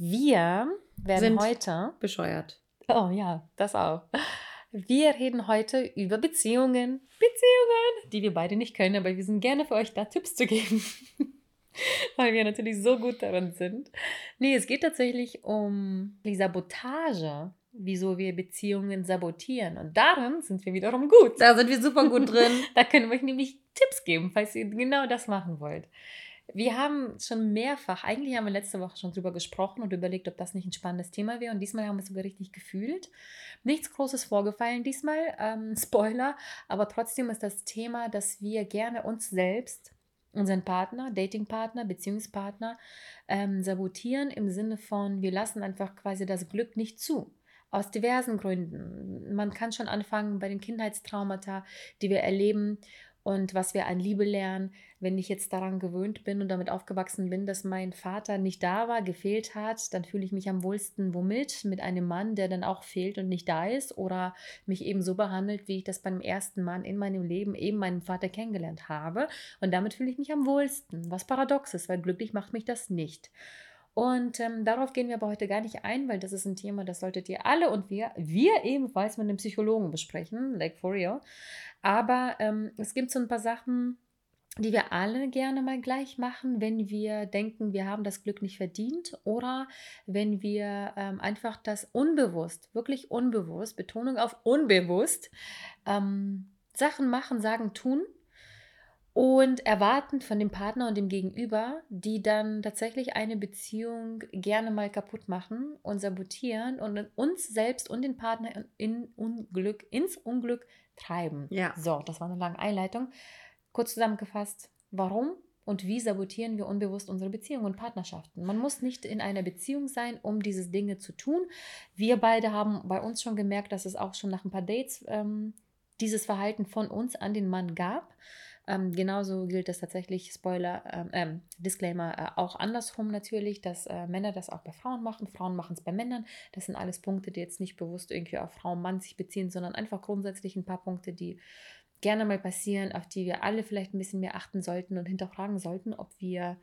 Wir werden Sind heute. Bescheuert. Oh ja, das auch. Wir reden heute über Beziehungen. Beziehungen, die wir beide nicht können, aber wir sind gerne für euch da, Tipps zu geben. Weil wir natürlich so gut darin sind. Nee, es geht tatsächlich um die Sabotage, wieso wir Beziehungen sabotieren. Und darin sind wir wiederum gut. Da sind wir super gut drin. Da können wir euch nämlich Tipps geben, falls ihr genau das machen wollt. Wir haben schon mehrfach, eigentlich haben wir letzte Woche schon drüber gesprochen und überlegt, ob das nicht ein spannendes Thema wäre. Und diesmal haben wir es sogar richtig gefühlt. Nichts Großes vorgefallen diesmal, ähm, Spoiler, aber trotzdem ist das Thema, dass wir gerne uns selbst, unseren Partner, Datingpartner, Beziehungspartner ähm, sabotieren im Sinne von, wir lassen einfach quasi das Glück nicht zu. Aus diversen Gründen. Man kann schon anfangen bei den Kindheitstraumata, die wir erleben und was wir an Liebe lernen, wenn ich jetzt daran gewöhnt bin und damit aufgewachsen bin, dass mein Vater nicht da war, gefehlt hat, dann fühle ich mich am wohlsten womit? Mit einem Mann, der dann auch fehlt und nicht da ist oder mich eben so behandelt, wie ich das beim ersten Mann in meinem Leben eben meinen Vater kennengelernt habe. Und damit fühle ich mich am wohlsten, was paradox ist, weil glücklich macht mich das nicht. Und ähm, darauf gehen wir aber heute gar nicht ein, weil das ist ein Thema, das solltet ihr alle und wir, wir ebenfalls mit einem Psychologen besprechen, like for real. Aber ähm, es gibt so ein paar Sachen, die wir alle gerne mal gleich machen, wenn wir denken, wir haben das Glück nicht verdient oder wenn wir ähm, einfach das unbewusst, wirklich unbewusst, Betonung auf unbewusst, ähm, Sachen machen, sagen, tun, und erwarten von dem Partner und dem Gegenüber, die dann tatsächlich eine Beziehung gerne mal kaputt machen und sabotieren und uns selbst und den Partner in Unglück, ins Unglück treiben. Ja. So, das war eine lange Einleitung. Kurz zusammengefasst, warum und wie sabotieren wir unbewusst unsere Beziehungen und Partnerschaften? Man muss nicht in einer Beziehung sein, um diese Dinge zu tun. Wir beide haben bei uns schon gemerkt, dass es auch schon nach ein paar Dates ähm, dieses Verhalten von uns an den Mann gab. Ähm, genauso gilt das tatsächlich, Spoiler, ähm, ähm, Disclaimer, äh, auch andersrum natürlich, dass äh, Männer das auch bei Frauen machen, Frauen machen es bei Männern. Das sind alles Punkte, die jetzt nicht bewusst irgendwie auf Frau und Mann sich beziehen, sondern einfach grundsätzlich ein paar Punkte, die gerne mal passieren, auf die wir alle vielleicht ein bisschen mehr achten sollten und hinterfragen sollten, ob wir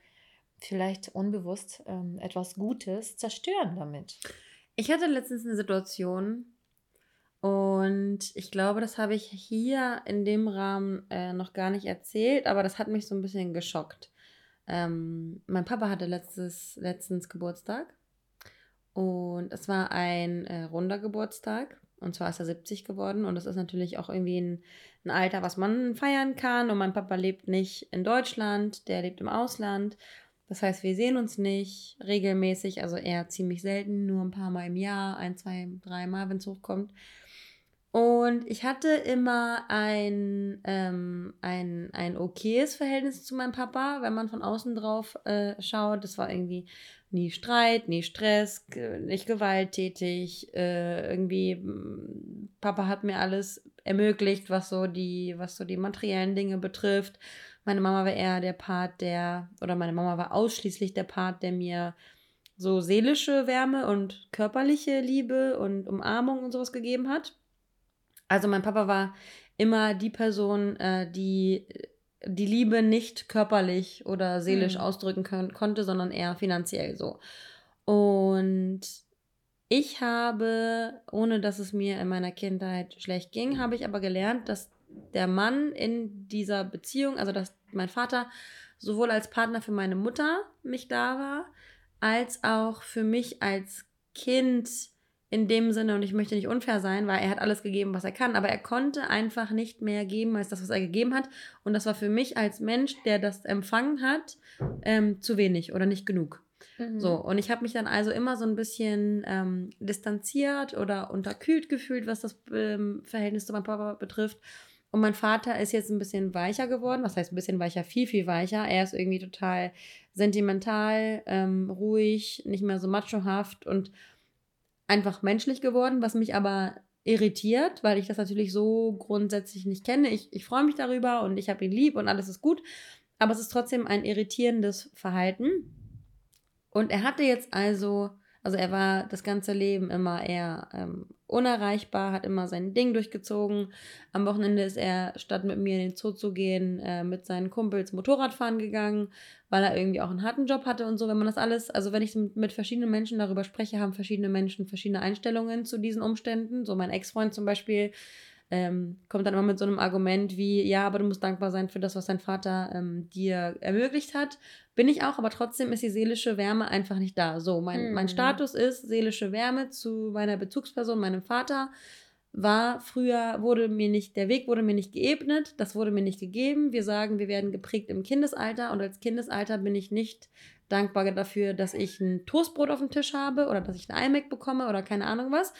vielleicht unbewusst ähm, etwas Gutes zerstören damit. Ich hatte letztens eine Situation, und ich glaube, das habe ich hier in dem Rahmen äh, noch gar nicht erzählt, aber das hat mich so ein bisschen geschockt. Ähm, mein Papa hatte letztes, letztens Geburtstag und es war ein äh, runder Geburtstag. Und zwar ist er 70 geworden und das ist natürlich auch irgendwie ein, ein Alter, was man feiern kann. Und mein Papa lebt nicht in Deutschland, der lebt im Ausland. Das heißt, wir sehen uns nicht regelmäßig, also eher ziemlich selten, nur ein paar Mal im Jahr, ein, zwei, drei Mal, wenn es hochkommt. Und ich hatte immer ein, ähm, ein, ein okayes Verhältnis zu meinem Papa, wenn man von außen drauf äh, schaut. Das war irgendwie nie Streit, nie Stress, nicht gewalttätig. Äh, irgendwie, mm, Papa hat mir alles ermöglicht, was so die, was so die materiellen Dinge betrifft. Meine Mama war eher der Part, der, oder meine Mama war ausschließlich der Part, der mir so seelische Wärme und körperliche Liebe und Umarmung und sowas gegeben hat. Also mein Papa war immer die Person, äh, die die Liebe nicht körperlich oder seelisch mhm. ausdrücken können, konnte, sondern eher finanziell so. Und ich habe, ohne dass es mir in meiner Kindheit schlecht ging, habe ich aber gelernt, dass der Mann in dieser Beziehung, also dass mein Vater sowohl als Partner für meine Mutter mich da war, als auch für mich als Kind in dem Sinne, und ich möchte nicht unfair sein, weil er hat alles gegeben, was er kann, aber er konnte einfach nicht mehr geben als das, was er gegeben hat. Und das war für mich als Mensch, der das empfangen hat, ähm, zu wenig oder nicht genug. Mhm. So, und ich habe mich dann also immer so ein bisschen ähm, distanziert oder unterkühlt gefühlt, was das ähm, Verhältnis zu meinem Papa betrifft. Und mein Vater ist jetzt ein bisschen weicher geworden. Was heißt ein bisschen weicher? Viel, viel weicher. Er ist irgendwie total sentimental, ähm, ruhig, nicht mehr so machohaft und einfach menschlich geworden, was mich aber irritiert, weil ich das natürlich so grundsätzlich nicht kenne. Ich, ich freue mich darüber und ich habe ihn lieb und alles ist gut. Aber es ist trotzdem ein irritierendes Verhalten. Und er hatte jetzt also, also er war das ganze Leben immer eher ähm, unerreichbar, hat immer sein Ding durchgezogen. Am Wochenende ist er, statt mit mir in den Zoo zu gehen, äh, mit seinen Kumpels Motorradfahren gegangen, weil er irgendwie auch einen harten Job hatte und so. Wenn man das alles, also wenn ich mit, verschiedenen Menschen darüber spreche, haben verschiedene Menschen verschiedene Einstellungen zu diesen Umständen. So mein Ex-Freund zum Beispiel ähm, kommt dann immer mit so einem Argument wie, ja, aber du musst dankbar sein für das, was dein Vater ähm, dir ermöglicht hat. Bin ich auch, aber trotzdem ist die seelische Wärme einfach nicht da. So, mein, mhm. mein Status ist seelische Wärme zu meiner Bezugsperson, meinem Vater. War früher, wurde mir nicht, der Weg wurde mir nicht geebnet, das wurde mir nicht gegeben. Wir sagen, wir werden geprägt im Kindesalter und als Kindesalter bin ich nicht dankbar dafür, dass ich ein Toastbrot auf dem Tisch habe oder dass ich ein iMac bekomme oder keine Ahnung was,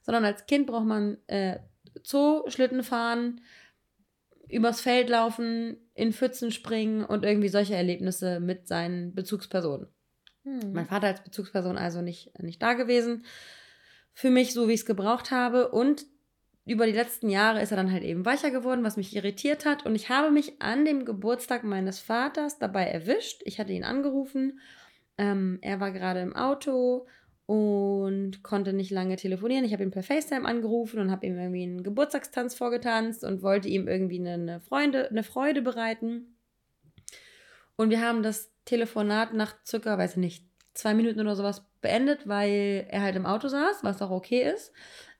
sondern als Kind braucht man äh, Zoo, Schlitten fahren, übers Feld laufen, in Pfützen springen und irgendwie solche Erlebnisse mit seinen Bezugspersonen. Hm. Mein Vater als Bezugsperson also nicht, nicht da gewesen. Für mich, so wie ich es gebraucht habe. Und über die letzten Jahre ist er dann halt eben weicher geworden, was mich irritiert hat. Und ich habe mich an dem Geburtstag meines Vaters dabei erwischt. Ich hatte ihn angerufen. Ähm, er war gerade im Auto und konnte nicht lange telefonieren. Ich habe ihn per FaceTime angerufen und habe ihm irgendwie einen Geburtstagstanz vorgetanzt und wollte ihm irgendwie eine, Freunde, eine Freude bereiten. Und wir haben das Telefonat nach circa, weiß ich nicht, zwei Minuten oder sowas beendet, weil er halt im Auto saß, was auch okay ist.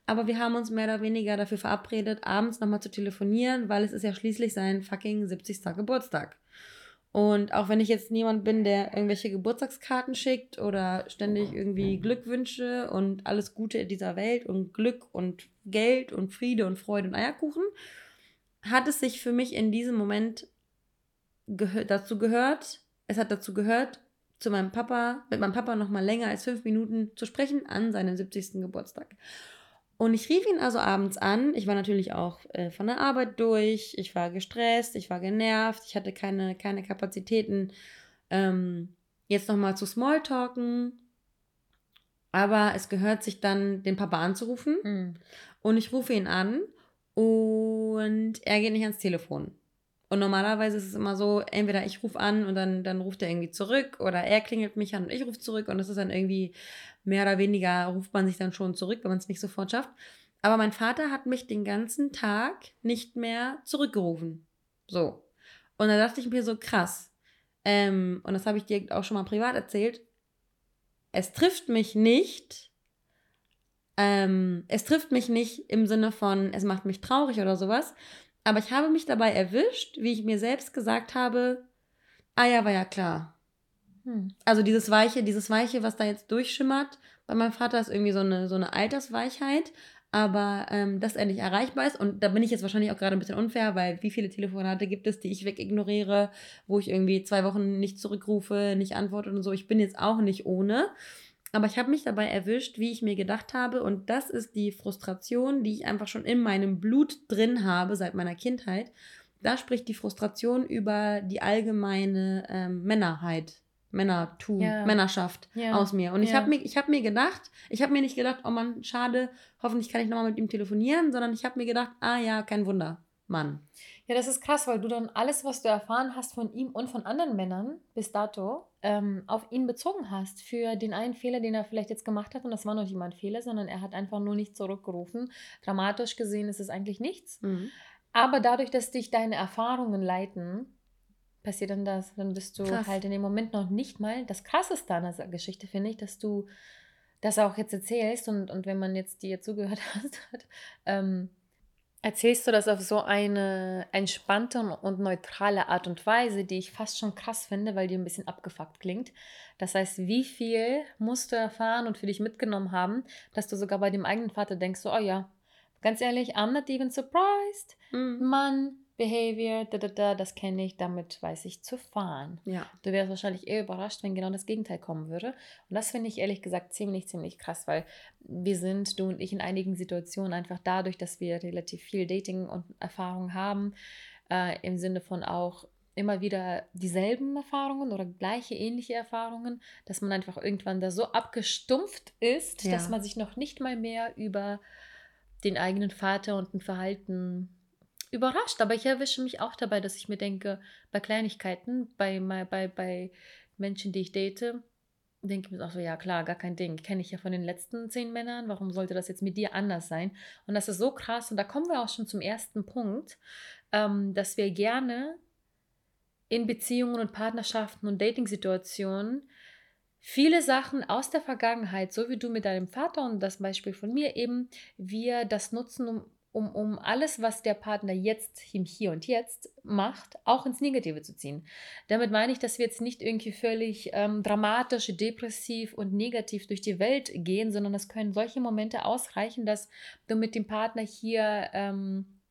Aber wir haben uns mehr oder weniger dafür verabredet, abends nochmal zu telefonieren, weil es ist ja schließlich sein fucking 70. Geburtstag. Und auch wenn ich jetzt niemand bin, der irgendwelche Geburtstagskarten schickt oder ständig irgendwie Glückwünsche und alles Gute in dieser Welt und Glück und Geld und Friede und Freude und Eierkuchen, hat es sich für mich in diesem Moment gehör dazu gehört, es hat dazu gehört, zu meinem Papa, mit meinem Papa noch mal länger als fünf Minuten zu sprechen an seinem 70. Geburtstag. Und ich rief ihn also abends an. Ich war natürlich auch äh, von der Arbeit durch. Ich war gestresst, ich war genervt, ich hatte keine, keine Kapazitäten, ähm, jetzt nochmal zu Smalltalken. Aber es gehört sich dann, den Papa anzurufen. Mhm. Und ich rufe ihn an und er geht nicht ans Telefon. Und normalerweise ist es immer so, entweder ich rufe an und dann, dann ruft er irgendwie zurück oder er klingelt mich an und ich rufe zurück und das ist dann irgendwie mehr oder weniger, ruft man sich dann schon zurück, wenn man es nicht sofort schafft. Aber mein Vater hat mich den ganzen Tag nicht mehr zurückgerufen. So. Und da dachte ich mir so, krass. Ähm, und das habe ich dir auch schon mal privat erzählt. Es trifft mich nicht. Ähm, es trifft mich nicht im Sinne von, es macht mich traurig oder sowas, aber ich habe mich dabei erwischt, wie ich mir selbst gesagt habe, ah ja, war ja klar. Hm. Also dieses Weiche, dieses Weiche, was da jetzt durchschimmert, bei meinem Vater ist irgendwie so eine, so eine Altersweichheit, aber ähm, dass er nicht erreichbar ist. Und da bin ich jetzt wahrscheinlich auch gerade ein bisschen unfair, weil wie viele Telefonate gibt es, die ich wegignoriere, wo ich irgendwie zwei Wochen nicht zurückrufe, nicht antworte und so. Ich bin jetzt auch nicht ohne. Aber ich habe mich dabei erwischt, wie ich mir gedacht habe. Und das ist die Frustration, die ich einfach schon in meinem Blut drin habe seit meiner Kindheit. Da spricht die Frustration über die allgemeine ähm, Männerheit, Männertum, ja. Männerschaft ja. aus mir. Und ich ja. habe mir, hab mir gedacht, ich habe mir nicht gedacht, oh Mann, schade, hoffentlich kann ich nochmal mit ihm telefonieren, sondern ich habe mir gedacht, ah ja, kein Wunder, Mann. Ja, das ist krass, weil du dann alles, was du erfahren hast von ihm und von anderen Männern bis dato, ähm, auf ihn bezogen hast. Für den einen Fehler, den er vielleicht jetzt gemacht hat. Und das war noch nicht mal ein Fehler, sondern er hat einfach nur nicht zurückgerufen. Dramatisch gesehen ist es eigentlich nichts. Mhm. Aber dadurch, dass dich deine Erfahrungen leiten, passiert dann das. Dann bist du Krass. halt in dem Moment noch nicht mal. Das Krasseste an der Geschichte finde ich, dass du das auch jetzt erzählst und, und wenn man jetzt dir zugehört hat, ähm, erzählst du das auf so eine entspannte und neutrale Art und Weise, die ich fast schon krass finde, weil die ein bisschen abgefuckt klingt. Das heißt, wie viel musst du erfahren und für dich mitgenommen haben, dass du sogar bei dem eigenen Vater denkst, so, oh ja, ganz ehrlich, I'm not even surprised. Mhm. Mann, Behavior, da, da, da, das kenne ich, damit weiß ich zu fahren. Ja. Du wärst wahrscheinlich eher überrascht, wenn genau das Gegenteil kommen würde. Und das finde ich ehrlich gesagt ziemlich, ziemlich krass, weil wir sind, du und ich, in einigen Situationen einfach dadurch, dass wir relativ viel Dating und Erfahrung haben, äh, im Sinne von auch immer wieder dieselben Erfahrungen oder gleiche, ähnliche Erfahrungen, dass man einfach irgendwann da so abgestumpft ist, ja. dass man sich noch nicht mal mehr über den eigenen Vater und ein Verhalten überrascht. Aber ich erwische mich auch dabei, dass ich mir denke, bei Kleinigkeiten, bei, bei, bei Menschen, die ich date, denke ich mir auch so, ja klar, gar kein Ding. Kenne ich ja von den letzten zehn Männern. Warum sollte das jetzt mit dir anders sein? Und das ist so krass. Und da kommen wir auch schon zum ersten Punkt, ähm, dass wir gerne in Beziehungen und Partnerschaften und Dating-Situationen viele Sachen aus der Vergangenheit, so wie du mit deinem Vater und das Beispiel von mir eben, wir das nutzen, um um, um alles, was der Partner jetzt im Hier und Jetzt macht, auch ins Negative zu ziehen. Damit meine ich, dass wir jetzt nicht irgendwie völlig ähm, dramatisch, depressiv und negativ durch die Welt gehen, sondern es können solche Momente ausreichen, dass du mit dem Partner hier ähm,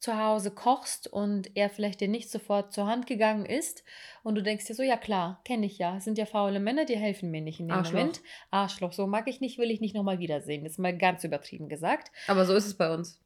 zu Hause kochst und er vielleicht dir nicht sofort zur Hand gegangen ist und du denkst dir so, ja klar, kenne ich ja, es sind ja faule Männer, die helfen mir nicht in dem Arschloch. Moment. Arschloch, so mag ich nicht, will ich nicht nochmal wiedersehen. Das ist mal ganz übertrieben gesagt. Aber so ist es bei uns.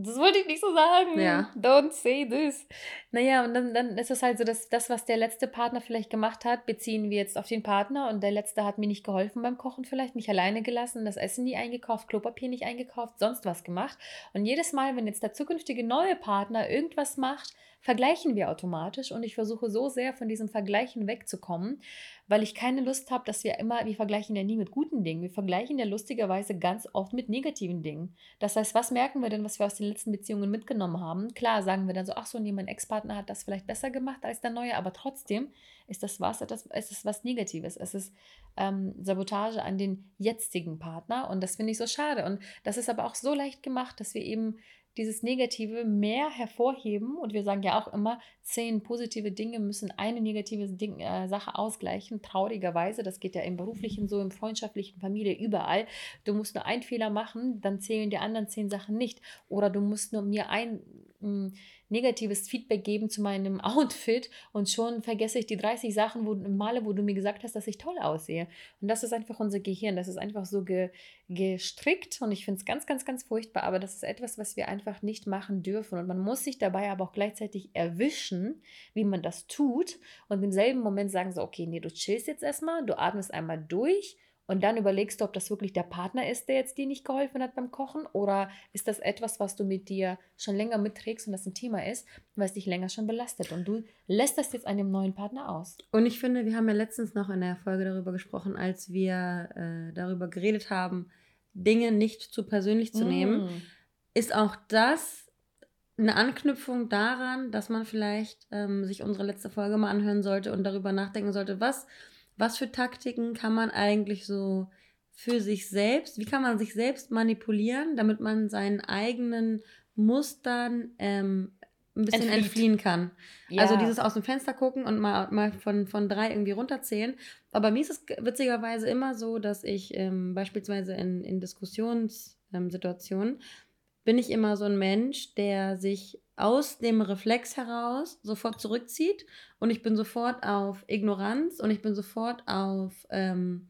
Das wollte ich nicht so sagen. Ja. Don't say this. Naja, und dann, dann ist es halt so, dass das, was der letzte Partner vielleicht gemacht hat, beziehen wir jetzt auf den Partner und der letzte hat mir nicht geholfen beim Kochen vielleicht, mich alleine gelassen, das Essen nie eingekauft, Klopapier nicht eingekauft, sonst was gemacht. Und jedes Mal, wenn jetzt der zukünftige neue Partner irgendwas macht, vergleichen wir automatisch und ich versuche so sehr von diesem Vergleichen wegzukommen, weil ich keine Lust habe, dass wir immer, wir vergleichen ja nie mit guten Dingen, wir vergleichen ja lustigerweise ganz oft mit negativen Dingen. Das heißt, was merken wir denn, was wir aus den letzten Beziehungen mitgenommen haben? Klar, sagen wir dann so, ach so, nee, mein Ex-Partner hat das vielleicht besser gemacht als der neue, aber trotzdem ist das was, etwas, es ist was Negatives. Es ist ähm, Sabotage an den jetzigen Partner und das finde ich so schade. Und das ist aber auch so leicht gemacht, dass wir eben dieses Negative mehr hervorheben und wir sagen ja auch immer, zehn positive Dinge müssen eine negative Ding, äh, Sache ausgleichen. Traurigerweise, das geht ja im beruflichen so, im freundschaftlichen, Familie, überall. Du musst nur einen Fehler machen, dann zählen die anderen zehn Sachen nicht. Oder du musst nur mir ein mh, negatives Feedback geben zu meinem Outfit und schon vergesse ich die 30 Sachen, wo, Male, wo du mir gesagt hast, dass ich toll aussehe. Und das ist einfach unser Gehirn, das ist einfach so ge, gestrickt und ich finde es ganz, ganz, ganz furchtbar, aber das ist etwas, was wir einfach nicht machen dürfen. Und man muss sich dabei aber auch gleichzeitig erwischen, wie man das tut und im selben Moment sagen so, okay, nee, du chillst jetzt erstmal, du atmest einmal durch und dann überlegst du, ob das wirklich der Partner ist, der jetzt dir nicht geholfen hat beim Kochen oder ist das etwas, was du mit dir schon länger mitträgst und das ein Thema ist, was dich länger schon belastet und du lässt das jetzt einem neuen Partner aus. Und ich finde, wir haben ja letztens noch in der Folge darüber gesprochen, als wir äh, darüber geredet haben, Dinge nicht zu persönlich zu mm. nehmen, ist auch das eine Anknüpfung daran, dass man vielleicht ähm, sich unsere letzte Folge mal anhören sollte und darüber nachdenken sollte, was was für Taktiken kann man eigentlich so für sich selbst, wie kann man sich selbst manipulieren, damit man seinen eigenen Mustern ähm, ein bisschen Entflieht. entfliehen kann. Ja. Also dieses aus dem Fenster gucken und mal, mal von, von drei irgendwie runterzählen. Aber mir ist es witzigerweise immer so, dass ich ähm, beispielsweise in, in Diskussionssituationen ähm, bin ich immer so ein Mensch, der sich aus dem Reflex heraus sofort zurückzieht und ich bin sofort auf Ignoranz und ich bin sofort auf, ähm,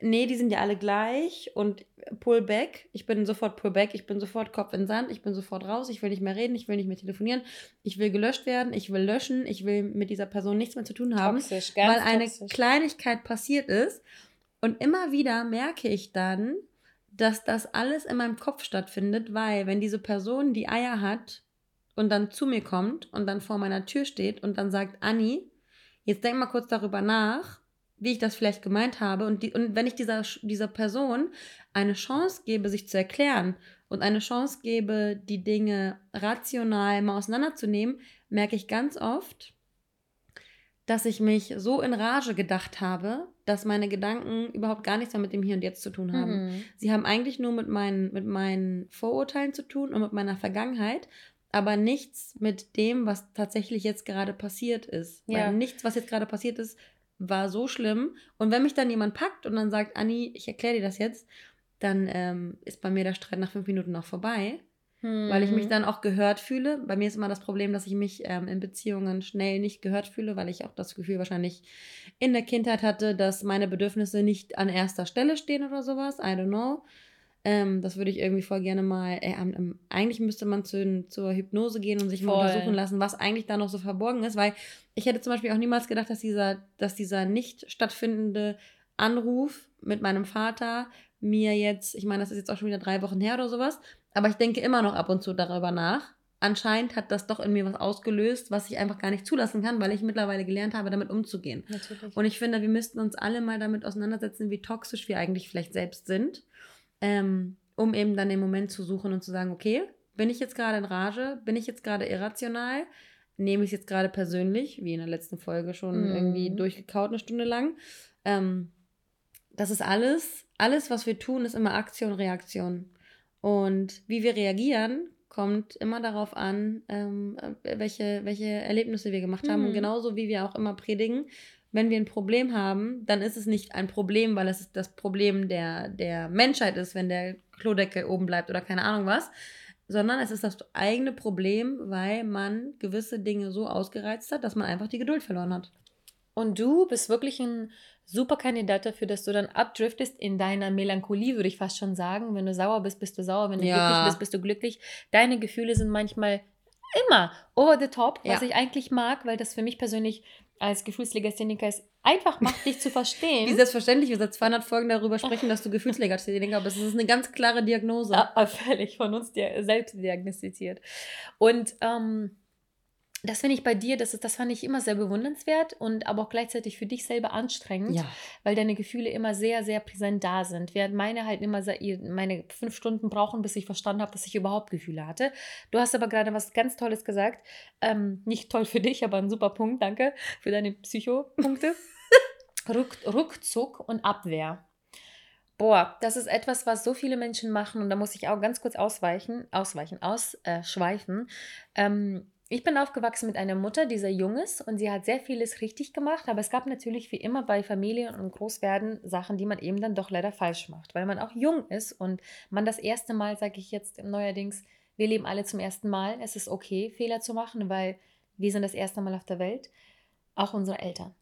nee, die sind ja alle gleich und pull back. Ich bin sofort pull back, ich bin sofort Kopf in Sand, ich bin sofort raus, ich will nicht mehr reden, ich will nicht mehr telefonieren, ich will gelöscht werden, ich will löschen, ich will mit dieser Person nichts mehr zu tun haben, toxisch, weil eine toxisch. Kleinigkeit passiert ist. Und immer wieder merke ich dann, dass das alles in meinem Kopf stattfindet, weil wenn diese Person die Eier hat, und dann zu mir kommt und dann vor meiner Tür steht und dann sagt, Anni, jetzt denk mal kurz darüber nach, wie ich das vielleicht gemeint habe. Und, die, und wenn ich dieser, dieser Person eine Chance gebe, sich zu erklären und eine Chance gebe, die Dinge rational mal auseinanderzunehmen, merke ich ganz oft, dass ich mich so in Rage gedacht habe, dass meine Gedanken überhaupt gar nichts mehr mit dem Hier und Jetzt zu tun haben. Mhm. Sie haben eigentlich nur mit meinen, mit meinen Vorurteilen zu tun und mit meiner Vergangenheit aber nichts mit dem, was tatsächlich jetzt gerade passiert ist. Ja. Weil nichts, was jetzt gerade passiert ist, war so schlimm. Und wenn mich dann jemand packt und dann sagt, Anni, ich erkläre dir das jetzt, dann ähm, ist bei mir der Streit nach fünf Minuten noch vorbei. Hm. Weil ich mich hm. dann auch gehört fühle. Bei mir ist immer das Problem, dass ich mich ähm, in Beziehungen schnell nicht gehört fühle, weil ich auch das Gefühl wahrscheinlich in der Kindheit hatte, dass meine Bedürfnisse nicht an erster Stelle stehen oder sowas. I don't know. Ähm, das würde ich irgendwie voll gerne mal. Äh, ähm, eigentlich müsste man zu, zur Hypnose gehen und sich voll. mal untersuchen lassen, was eigentlich da noch so verborgen ist, weil ich hätte zum Beispiel auch niemals gedacht, dass dieser, dass dieser nicht stattfindende Anruf mit meinem Vater mir jetzt, ich meine, das ist jetzt auch schon wieder drei Wochen her oder sowas, aber ich denke immer noch ab und zu darüber nach. Anscheinend hat das doch in mir was ausgelöst, was ich einfach gar nicht zulassen kann, weil ich mittlerweile gelernt habe, damit umzugehen. Natürlich. Und ich finde, wir müssten uns alle mal damit auseinandersetzen, wie toxisch wir eigentlich vielleicht selbst sind, ähm, um eben dann den Moment zu suchen und zu sagen, okay, bin ich jetzt gerade in Rage? Bin ich jetzt gerade irrational? Nehme ich es jetzt gerade persönlich, wie in der letzten Folge schon mm. irgendwie durchgekaut eine Stunde lang? Ähm, das ist alles, alles, was wir tun, ist immer Aktion, Reaktion. Und wie wir reagieren, kommt immer darauf an, ähm, welche, welche Erlebnisse wir gemacht haben. Mhm. Und genauso wie wir auch immer predigen, wenn wir ein Problem haben, dann ist es nicht ein Problem, weil es das Problem der, der Menschheit ist, wenn der Klodeckel oben bleibt oder keine Ahnung was, sondern es ist das eigene Problem, weil man gewisse Dinge so ausgereizt hat, dass man einfach die Geduld verloren hat. Und du bist wirklich ein super Kandidat dafür, dass du dann abdriftest in deiner Melancholie, würde ich fast schon sagen. Wenn du sauer bist, bist du sauer. Wenn du ja. glücklich bist, bist du glücklich. Deine Gefühle sind manchmal immer over the top, was ja. ich eigentlich mag, weil das für mich persönlich als Gefühlslegastheniker ist einfach macht, dich zu verstehen. Wie selbstverständlich wir seit 200 Folgen darüber sprechen, dass du Gefühlslegastheniker bist. Das ist eine ganz klare Diagnose. Ja, völlig von uns selbst diagnostiziert. Und ähm, das finde ich bei dir, das, ist, das fand ich immer sehr bewundernswert und aber auch gleichzeitig für dich selber anstrengend, ja. weil deine Gefühle immer sehr, sehr präsent da sind. Während meine halt immer meine fünf Stunden brauchen, bis ich verstanden habe, dass ich überhaupt Gefühle hatte. Du hast aber gerade was ganz Tolles gesagt. Ähm, nicht toll für dich, aber ein super Punkt. Danke für deine Psychopunkte. Ruck, Ruckzuck und Abwehr. Boah, das ist etwas, was so viele Menschen machen und da muss ich auch ganz kurz ausweichen, ausweichen, ausschweifen. Ähm, ich bin aufgewachsen mit einer Mutter, die sehr jung ist und sie hat sehr vieles richtig gemacht, aber es gab natürlich wie immer bei Familien und Großwerden Sachen, die man eben dann doch leider falsch macht, weil man auch jung ist und man das erste Mal, sage ich jetzt neuerdings, wir leben alle zum ersten Mal. Es ist okay, Fehler zu machen, weil wir sind das erste Mal auf der Welt, auch unsere Eltern.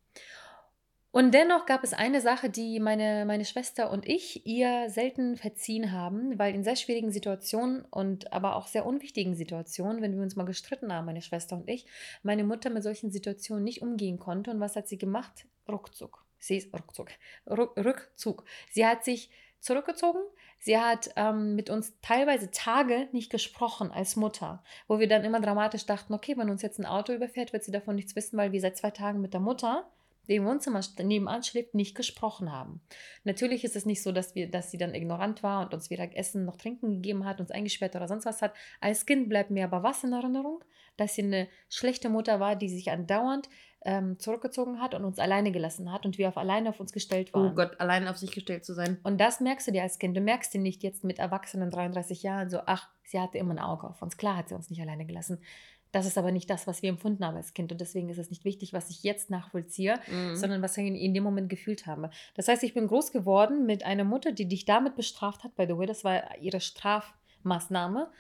Und dennoch gab es eine Sache, die meine, meine Schwester und ich ihr selten verziehen haben, weil in sehr schwierigen Situationen und aber auch sehr unwichtigen Situationen, wenn wir uns mal gestritten haben, meine Schwester und ich, meine Mutter mit solchen Situationen nicht umgehen konnte. Und was hat sie gemacht? Ruckzuck. Sie ist Ruckzuck. Ruck, Rückzug. Sie hat sich zurückgezogen. Sie hat ähm, mit uns teilweise Tage nicht gesprochen als Mutter, wo wir dann immer dramatisch dachten, okay, wenn uns jetzt ein Auto überfährt, wird sie davon nichts wissen, weil wir seit zwei Tagen mit der Mutter die im Wohnzimmer nebenan schläft, nicht gesprochen haben. Natürlich ist es nicht so, dass, wir, dass sie dann ignorant war und uns weder Essen noch Trinken gegeben hat, uns eingesperrt oder sonst was hat. Als Kind bleibt mir aber was in Erinnerung, dass sie eine schlechte Mutter war, die sich andauernd ähm, zurückgezogen hat und uns alleine gelassen hat und wir auf alleine auf uns gestellt oh waren. Oh Gott, alleine auf sich gestellt zu sein. Und das merkst du dir als Kind. Du merkst dir nicht jetzt mit Erwachsenen 33 Jahren so, ach, sie hatte immer ein Auge auf uns. Klar hat sie uns nicht alleine gelassen. Das ist aber nicht das, was wir empfunden haben als Kind. Und deswegen ist es nicht wichtig, was ich jetzt nachvollziehe, mhm. sondern was ich in dem Moment gefühlt habe. Das heißt, ich bin groß geworden mit einer Mutter, die dich damit bestraft hat. By the way, das war ihre Strafmaßnahme.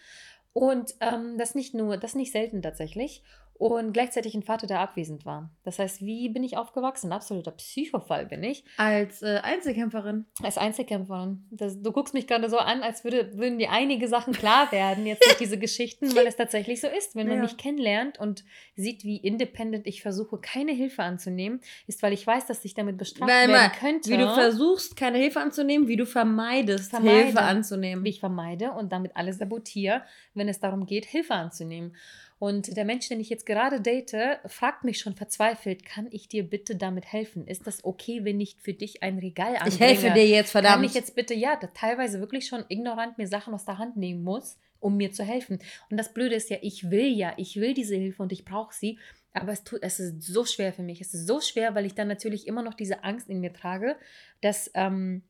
Und ähm, das nicht nur, das nicht selten tatsächlich und gleichzeitig ein Vater, der abwesend war. Das heißt, wie bin ich aufgewachsen? Ein absoluter Psychofall bin ich. Als äh, Einzelkämpferin. Als Einzelkämpferin. Das, du guckst mich gerade so an, als würde, würden dir einige Sachen klar werden, jetzt durch diese Geschichten, weil es tatsächlich so ist. Wenn man ja. mich kennenlernt und sieht, wie independent ich versuche, keine Hilfe anzunehmen, ist, weil ich weiß, dass ich damit bestraft Nein, werden könnte. Wie du versuchst, keine Hilfe anzunehmen, wie du vermeidest, Vermeide, Hilfe anzunehmen. Wie ich vermeide und damit alles sabotiere, wenn es darum geht, Hilfe anzunehmen. Und der Mensch, den ich jetzt gerade date, fragt mich schon verzweifelt, kann ich dir bitte damit helfen? Ist das okay, wenn ich für dich ein Regal anbringe? Ich helfe dir jetzt, verdammt. Kann ich jetzt bitte, ja, teilweise wirklich schon ignorant mir Sachen aus der Hand nehmen muss, um mir zu helfen. Und das Blöde ist ja, ich will ja, ich will diese Hilfe und ich brauche sie. Aber es, tut, es ist so schwer für mich. Es ist so schwer, weil ich dann natürlich immer noch diese Angst in mir trage, dass ähm,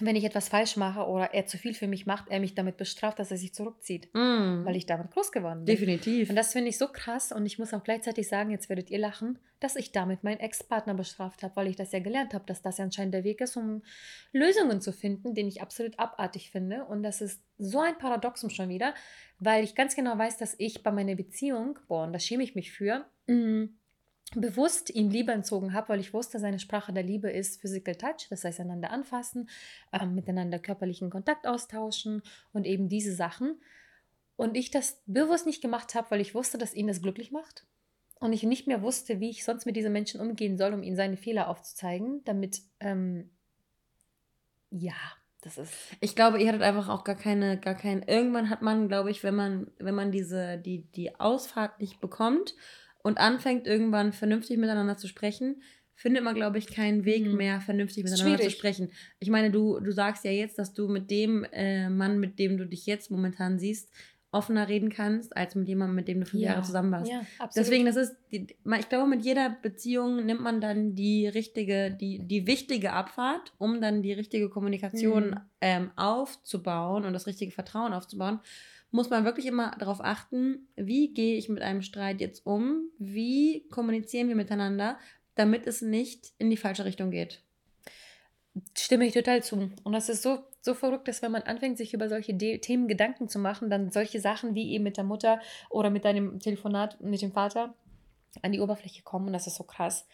wenn ich etwas falsch mache oder er zu viel für mich macht, er mich damit bestraft, dass er sich zurückzieht, mm. weil ich damit groß geworden bin. Definitiv. Und das finde ich so krass und ich muss auch gleichzeitig sagen, jetzt werdet ihr lachen, dass ich damit meinen Ex-Partner bestraft habe, weil ich das ja gelernt habe, dass das ja anscheinend der Weg ist, um Lösungen zu finden, den ich absolut abartig finde. Und das ist so ein Paradoxum schon wieder, weil ich ganz genau weiß, dass ich bei meiner Beziehung, boah, und da schäme ich mich für, mm, bewusst ihm Liebe entzogen habe, weil ich wusste, seine Sprache der Liebe ist Physical Touch, das heißt einander anfassen, ähm, miteinander körperlichen Kontakt austauschen und eben diese Sachen. Und ich das bewusst nicht gemacht habe, weil ich wusste, dass ihn das glücklich macht. Und ich nicht mehr wusste, wie ich sonst mit diesen Menschen umgehen soll, um ihnen seine Fehler aufzuzeigen, damit, ähm, ja, das ist. Ich glaube, ihr hattet einfach auch gar keine, gar keinen. Irgendwann hat man, glaube ich, wenn man, wenn man diese, die, die Ausfahrt nicht bekommt und anfängt, irgendwann vernünftig miteinander zu sprechen, findet man, glaube ich, keinen Weg mhm. mehr, vernünftig miteinander Schwierig. zu sprechen. Ich meine, du, du sagst ja jetzt, dass du mit dem äh, Mann, mit dem du dich jetzt momentan siehst, offener reden kannst, als mit jemandem, mit dem du fünf ja. Jahre zusammen warst. Ja, Deswegen, das ist, die, ich glaube, mit jeder Beziehung nimmt man dann die richtige, die, die wichtige Abfahrt, um dann die richtige Kommunikation mhm. ähm, aufzubauen und das richtige Vertrauen aufzubauen. Muss man wirklich immer darauf achten, wie gehe ich mit einem Streit jetzt um, wie kommunizieren wir miteinander, damit es nicht in die falsche Richtung geht. Stimme ich total zu. Und das ist so, so verrückt, dass wenn man anfängt, sich über solche De Themen Gedanken zu machen, dann solche Sachen wie eben mit der Mutter oder mit deinem Telefonat mit dem Vater an die Oberfläche kommen und das ist so krass.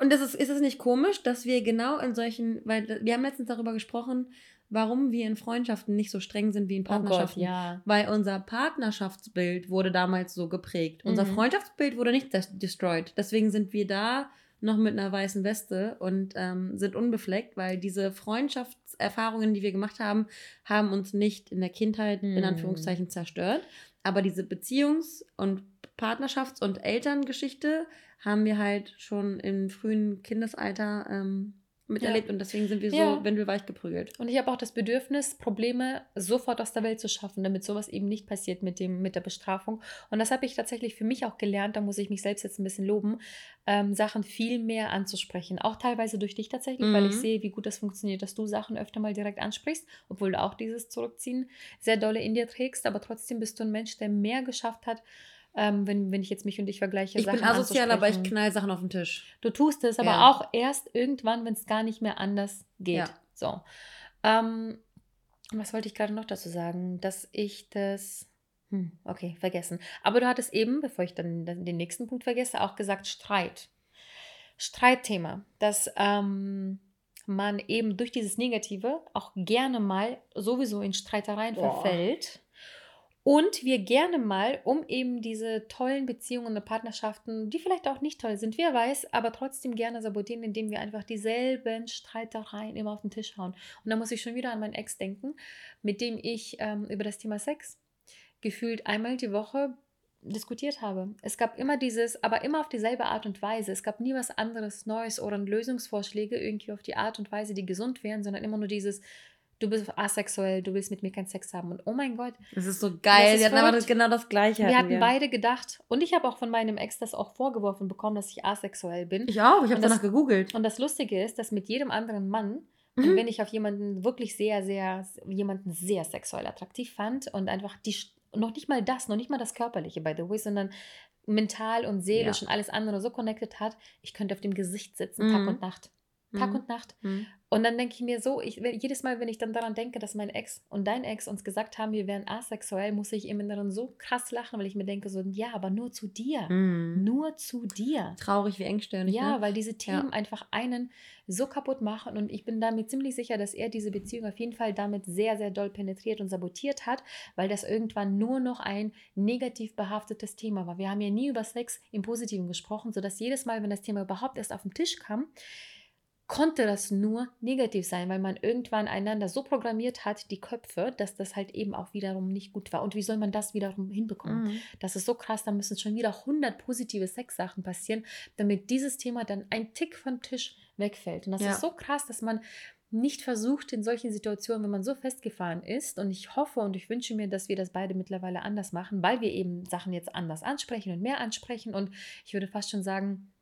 Und das ist, ist es nicht komisch, dass wir genau in solchen, weil wir haben letztens darüber gesprochen, warum wir in Freundschaften nicht so streng sind wie in Partnerschaften. Oh Gott, ja. Weil unser Partnerschaftsbild wurde damals so geprägt. Mhm. Unser Freundschaftsbild wurde nicht destroyed. Deswegen sind wir da noch mit einer weißen Weste und ähm, sind unbefleckt, weil diese Freundschaftserfahrungen, die wir gemacht haben, haben uns nicht in der Kindheit mm. in. Anführungszeichen zerstört. Aber diese Beziehungs- und Partnerschafts- und Elterngeschichte haben wir halt schon im frühen Kindesalter ähm, miterlebt ja. und deswegen sind wir so ja. windelweich geprügelt. Und ich habe auch das Bedürfnis, Probleme sofort aus der Welt zu schaffen, damit sowas eben nicht passiert mit, dem, mit der Bestrafung. Und das habe ich tatsächlich für mich auch gelernt, da muss ich mich selbst jetzt ein bisschen loben, ähm, Sachen viel mehr anzusprechen. Auch teilweise durch dich tatsächlich, mhm. weil ich mhm. sehe, wie gut das funktioniert, dass du Sachen öfter mal direkt ansprichst, obwohl du auch dieses Zurückziehen sehr dolle in dir trägst, aber trotzdem bist du ein Mensch, der mehr geschafft hat, ähm, wenn, wenn ich jetzt mich und dich vergleiche. Ich Sachen bin asozial, aber ich knall Sachen auf den Tisch. Du tust es, aber ja. auch erst irgendwann, wenn es gar nicht mehr anders geht. Ja. So. Ähm, was wollte ich gerade noch dazu sagen? Dass ich das. Hm, okay, vergessen. Aber du hattest eben, bevor ich dann den nächsten Punkt vergesse, auch gesagt Streit. Streitthema. Dass ähm, man eben durch dieses Negative auch gerne mal sowieso in Streitereien Boah. verfällt und wir gerne mal, um eben diese tollen Beziehungen und Partnerschaften, die vielleicht auch nicht toll sind, wer weiß, aber trotzdem gerne sabotieren, indem wir einfach dieselben Streitereien immer auf den Tisch hauen. Und da muss ich schon wieder an meinen Ex denken, mit dem ich ähm, über das Thema Sex gefühlt einmal die Woche diskutiert habe. Es gab immer dieses, aber immer auf dieselbe Art und Weise. Es gab nie was anderes Neues oder Lösungsvorschläge irgendwie auf die Art und Weise, die gesund wären, sondern immer nur dieses, du bist asexuell, du willst mit mir keinen Sex haben. Und oh mein Gott. Das ist so geil. Sie hatten aber genau das Gleiche. Wir hatten wir. beide gedacht. Und ich habe auch von meinem Ex das auch vorgeworfen bekommen, dass ich asexuell bin. Ich auch. Ich habe danach gegoogelt. Und das Lustige ist, dass mit jedem anderen Mann, mhm. wenn ich auf jemanden wirklich sehr, sehr, jemanden sehr sexuell attraktiv fand und einfach die, noch nicht mal das, noch nicht mal das Körperliche, by the way, sondern mental und seelisch ja. und alles andere so connected hat, ich könnte auf dem Gesicht sitzen, mhm. Tag und Nacht. Tag mhm. und Nacht. Mhm. Und dann denke ich mir so, ich, jedes Mal, wenn ich dann daran denke, dass mein Ex und dein Ex uns gesagt haben, wir wären asexuell, muss ich im Inneren so krass lachen, weil ich mir denke so, ja, aber nur zu dir. Mhm. Nur zu dir. Traurig wie engstirnig. Ja, ne? weil diese Themen ja. einfach einen so kaputt machen und ich bin damit ziemlich sicher, dass er diese Beziehung auf jeden Fall damit sehr, sehr doll penetriert und sabotiert hat, weil das irgendwann nur noch ein negativ behaftetes Thema war. Wir haben ja nie über Sex im Positiven gesprochen, sodass jedes Mal, wenn das Thema überhaupt erst auf den Tisch kam, konnte das nur negativ sein, weil man irgendwann einander so programmiert hat, die Köpfe, dass das halt eben auch wiederum nicht gut war. Und wie soll man das wiederum hinbekommen? Mhm. Das ist so krass, da müssen schon wieder 100 positive Sexsachen passieren, damit dieses Thema dann ein Tick vom Tisch wegfällt. Und das ja. ist so krass, dass man nicht versucht in solchen Situationen, wenn man so festgefahren ist. Und ich hoffe und ich wünsche mir, dass wir das beide mittlerweile anders machen, weil wir eben Sachen jetzt anders ansprechen und mehr ansprechen. Und ich würde fast schon sagen,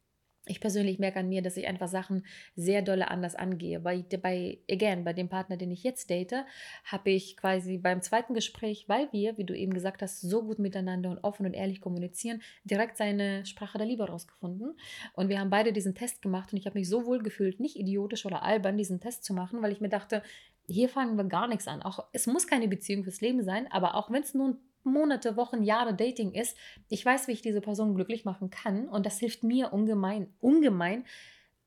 ich persönlich merke an mir, dass ich einfach Sachen sehr dolle anders angehe. Bei, bei, again, bei dem Partner, den ich jetzt date, habe ich quasi beim zweiten Gespräch, weil wir, wie du eben gesagt hast, so gut miteinander und offen und ehrlich kommunizieren, direkt seine Sprache der Liebe rausgefunden. Und wir haben beide diesen Test gemacht und ich habe mich so wohl gefühlt, nicht idiotisch oder albern, diesen Test zu machen, weil ich mir dachte, hier fangen wir gar nichts an. Auch es muss keine Beziehung fürs Leben sein, aber auch wenn es nur ein Monate, Wochen, Jahre Dating ist, ich weiß, wie ich diese Person glücklich machen kann und das hilft mir ungemein, ungemein,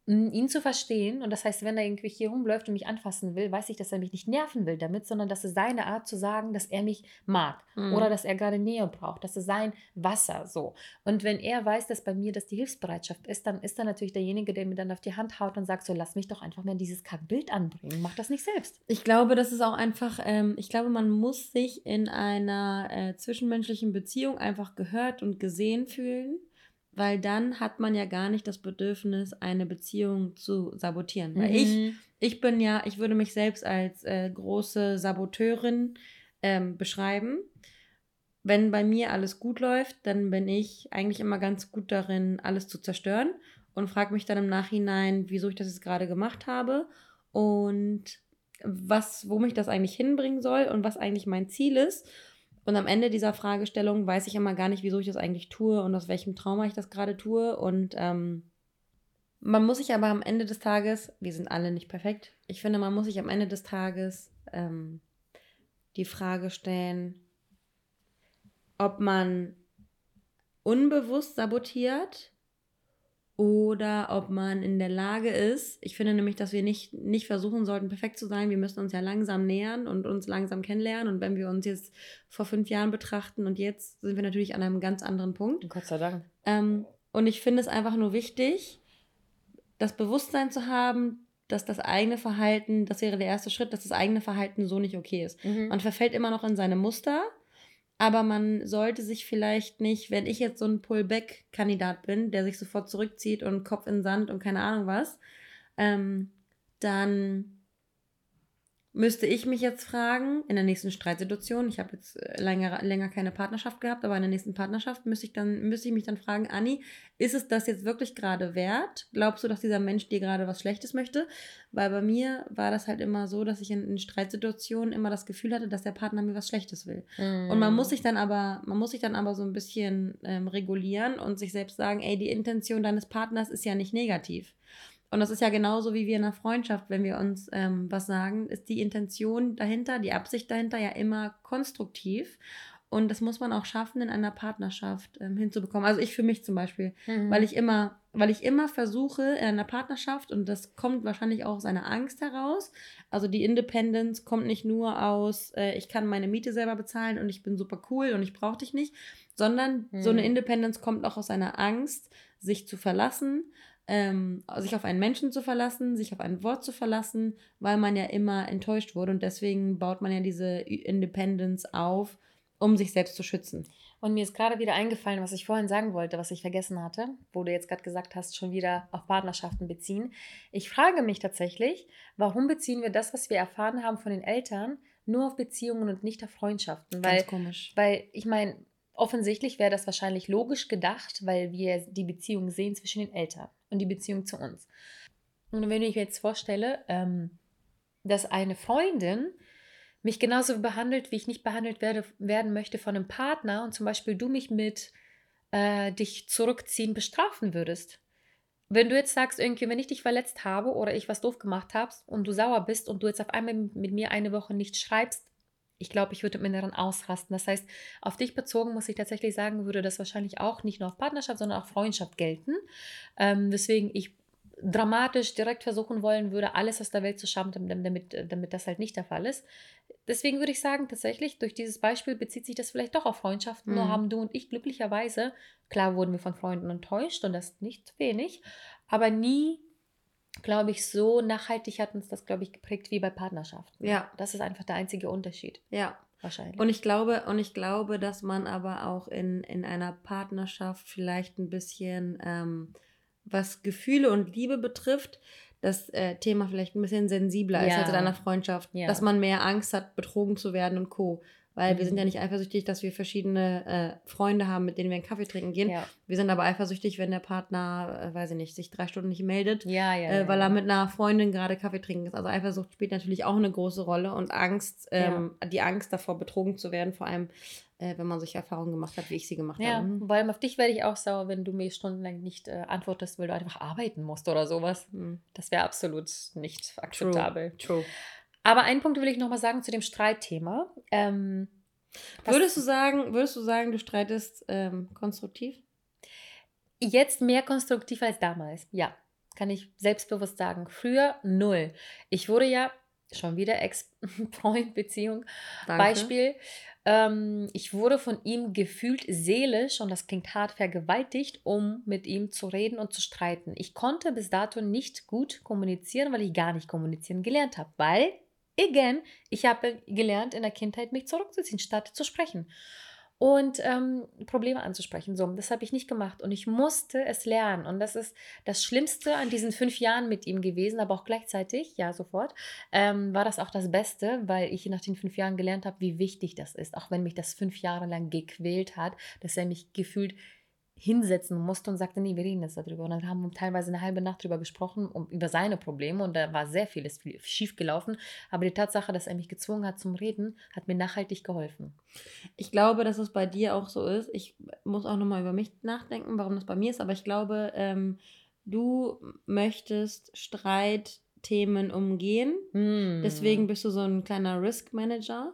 ihn zu verstehen. Und das heißt, wenn er irgendwie hier rumläuft und mich anfassen will, weiß ich, dass er mich nicht nerven will damit, sondern dass es seine Art zu sagen, dass er mich mag mhm. oder dass er gerade Nähe braucht. Das ist sein Wasser so. Und wenn er weiß, dass bei mir das die Hilfsbereitschaft ist, dann ist er natürlich derjenige, der mir dann auf die Hand haut und sagt, so lass mich doch einfach mal dieses Kackbild anbringen. Mach das nicht selbst. Ich glaube, das ist auch einfach, ähm, ich glaube, man muss sich in einer äh, zwischenmenschlichen Beziehung einfach gehört und gesehen fühlen weil dann hat man ja gar nicht das Bedürfnis, eine Beziehung zu sabotieren. Weil ich, mhm. ich bin ja, ich würde mich selbst als äh, große Saboteurin ähm, beschreiben. Wenn bei mir alles gut läuft, dann bin ich eigentlich immer ganz gut darin, alles zu zerstören und frage mich dann im Nachhinein, wieso ich das jetzt gerade gemacht habe und was, wo mich das eigentlich hinbringen soll und was eigentlich mein Ziel ist. Und am Ende dieser Fragestellung weiß ich immer gar nicht, wieso ich das eigentlich tue und aus welchem Trauma ich das gerade tue. Und ähm, man muss sich aber am Ende des Tages, wir sind alle nicht perfekt, ich finde, man muss sich am Ende des Tages ähm, die Frage stellen, ob man unbewusst sabotiert oder ob man in der Lage ist. Ich finde nämlich, dass wir nicht, nicht versuchen sollten, perfekt zu sein. Wir müssen uns ja langsam nähern und uns langsam kennenlernen. Und wenn wir uns jetzt vor fünf Jahren betrachten und jetzt sind wir natürlich an einem ganz anderen Punkt. Gott sei Dank. Ähm, und ich finde es einfach nur wichtig, das Bewusstsein zu haben, dass das eigene Verhalten, das wäre der erste Schritt, dass das eigene Verhalten so nicht okay ist. Mhm. Man verfällt immer noch in seine Muster aber man sollte sich vielleicht nicht, wenn ich jetzt so ein Pullback-Kandidat bin, der sich sofort zurückzieht und Kopf in Sand und keine Ahnung was, ähm, dann müsste ich mich jetzt fragen, in der nächsten Streitsituation, ich habe jetzt äh, länger, länger keine Partnerschaft gehabt, aber in der nächsten Partnerschaft müsste ich, dann, müsste ich mich dann fragen, Anni, ist es das jetzt wirklich gerade wert? Glaubst du, dass dieser Mensch dir gerade was Schlechtes möchte? Weil bei mir war das halt immer so, dass ich in, in Streitsituationen immer das Gefühl hatte, dass der Partner mir was Schlechtes will. Mm. Und man muss sich dann aber, man muss sich dann aber so ein bisschen ähm, regulieren und sich selbst sagen, ey, die Intention deines Partners ist ja nicht negativ. Und das ist ja genauso wie wir in einer Freundschaft, wenn wir uns ähm, was sagen, ist die Intention dahinter, die Absicht dahinter ja immer konstruktiv. Und das muss man auch schaffen, in einer Partnerschaft ähm, hinzubekommen. Also ich für mich zum Beispiel, mhm. weil ich immer, weil ich immer versuche in einer Partnerschaft, und das kommt wahrscheinlich auch aus einer Angst heraus. Also die Independence kommt nicht nur aus, äh, ich kann meine Miete selber bezahlen und ich bin super cool und ich brauche dich nicht, sondern mhm. so eine mhm. Independence kommt auch aus einer Angst, sich zu verlassen, ähm, sich auf einen Menschen zu verlassen, sich auf ein Wort zu verlassen, weil man ja immer enttäuscht wurde und deswegen baut man ja diese Independence auf, um sich selbst zu schützen. Und mir ist gerade wieder eingefallen, was ich vorhin sagen wollte, was ich vergessen hatte, wo du jetzt gerade gesagt hast, schon wieder auf Partnerschaften beziehen. Ich frage mich tatsächlich, warum beziehen wir das, was wir erfahren haben von den Eltern, nur auf Beziehungen und nicht auf Freundschaften? Weil, Ganz komisch. Weil ich meine, offensichtlich wäre das wahrscheinlich logisch gedacht, weil wir die Beziehung sehen zwischen den Eltern und die Beziehung zu uns. Und wenn ich mir jetzt vorstelle, ähm, dass eine Freundin mich genauso behandelt, wie ich nicht behandelt werde, werden möchte von einem Partner und zum Beispiel du mich mit äh, dich zurückziehen bestrafen würdest. Wenn du jetzt sagst, irgendwie, wenn ich dich verletzt habe oder ich was doof gemacht habe und du sauer bist und du jetzt auf einmal mit mir eine Woche nicht schreibst, ich glaube, ich würde im Inneren ausrasten. Das heißt, auf dich bezogen muss ich tatsächlich sagen, würde das wahrscheinlich auch nicht nur auf Partnerschaft, sondern auch Freundschaft gelten. Ähm, weswegen ich dramatisch direkt versuchen wollen würde, alles aus der Welt zu schaffen, damit, damit das halt nicht der Fall ist. Deswegen würde ich sagen, tatsächlich, durch dieses Beispiel bezieht sich das vielleicht doch auf Freundschaften. Mhm. Nur haben du und ich glücklicherweise, klar wurden wir von Freunden enttäuscht und das nicht wenig, aber nie glaube ich, so nachhaltig hat uns das, glaube ich, geprägt wie bei Partnerschaften. Ja. Das ist einfach der einzige Unterschied. Ja. Wahrscheinlich. Und ich glaube, und ich glaube, dass man aber auch in, in einer Partnerschaft vielleicht ein bisschen, ähm, was Gefühle und Liebe betrifft, das äh, Thema vielleicht ein bisschen sensibler ja. ist als in einer Freundschaft. Ja. Dass man mehr Angst hat, betrogen zu werden und Co. Weil mhm. wir sind ja mhm. nicht eifersüchtig, dass wir verschiedene äh, Freunde haben, mit denen wir einen Kaffee trinken gehen. Ja. Wir sind aber eifersüchtig, wenn der Partner, äh, weiß ich nicht, sich drei Stunden nicht meldet, ja, ja, äh, weil er mit einer Freundin gerade Kaffee trinken ist. Also Eifersucht spielt natürlich auch eine große Rolle und Angst, ähm, die Angst davor, betrogen zu werden, vor allem äh, wenn man solche Erfahrungen gemacht hat, wie ich sie gemacht ja, habe. Ja, vor allem auf dich werde ich auch sauer, wenn du mir stundenlang nicht äh, antwortest, weil du einfach arbeiten musst oder sowas. Mhm. Das wäre absolut nicht akzeptabel. True. True. Aber einen Punkt will ich nochmal sagen zu dem Streitthema. Ähm, würdest du sagen, würdest du sagen, du streitest ähm, konstruktiv? Jetzt mehr konstruktiv als damals, ja. Kann ich selbstbewusst sagen. Früher null. Ich wurde ja schon wieder Ex-Freund-Beziehung. Beispiel. Ähm, ich wurde von ihm gefühlt seelisch, und das klingt hart, vergewaltigt, um mit ihm zu reden und zu streiten. Ich konnte bis dato nicht gut kommunizieren, weil ich gar nicht kommunizieren gelernt habe. Weil, again, ich habe gelernt in der Kindheit, mich zurückzuziehen, statt zu sprechen und ähm, Probleme anzusprechen. So, das habe ich nicht gemacht und ich musste es lernen. Und das ist das Schlimmste an diesen fünf Jahren mit ihm gewesen, aber auch gleichzeitig, ja, sofort, ähm, war das auch das Beste, weil ich nach den fünf Jahren gelernt habe, wie wichtig das ist. Auch wenn mich das fünf Jahre lang gequält hat, dass er mich gefühlt hinsetzen musste und sagte, nee, wir reden jetzt darüber. Und dann haben wir teilweise eine halbe Nacht darüber gesprochen, um, über seine Probleme und da war sehr vieles schief gelaufen. Aber die Tatsache, dass er mich gezwungen hat zum Reden, hat mir nachhaltig geholfen. Ich glaube, dass es bei dir auch so ist. Ich muss auch nochmal über mich nachdenken, warum das bei mir ist, aber ich glaube, ähm, du möchtest Streitthemen umgehen. Mm. Deswegen bist du so ein kleiner Risk Manager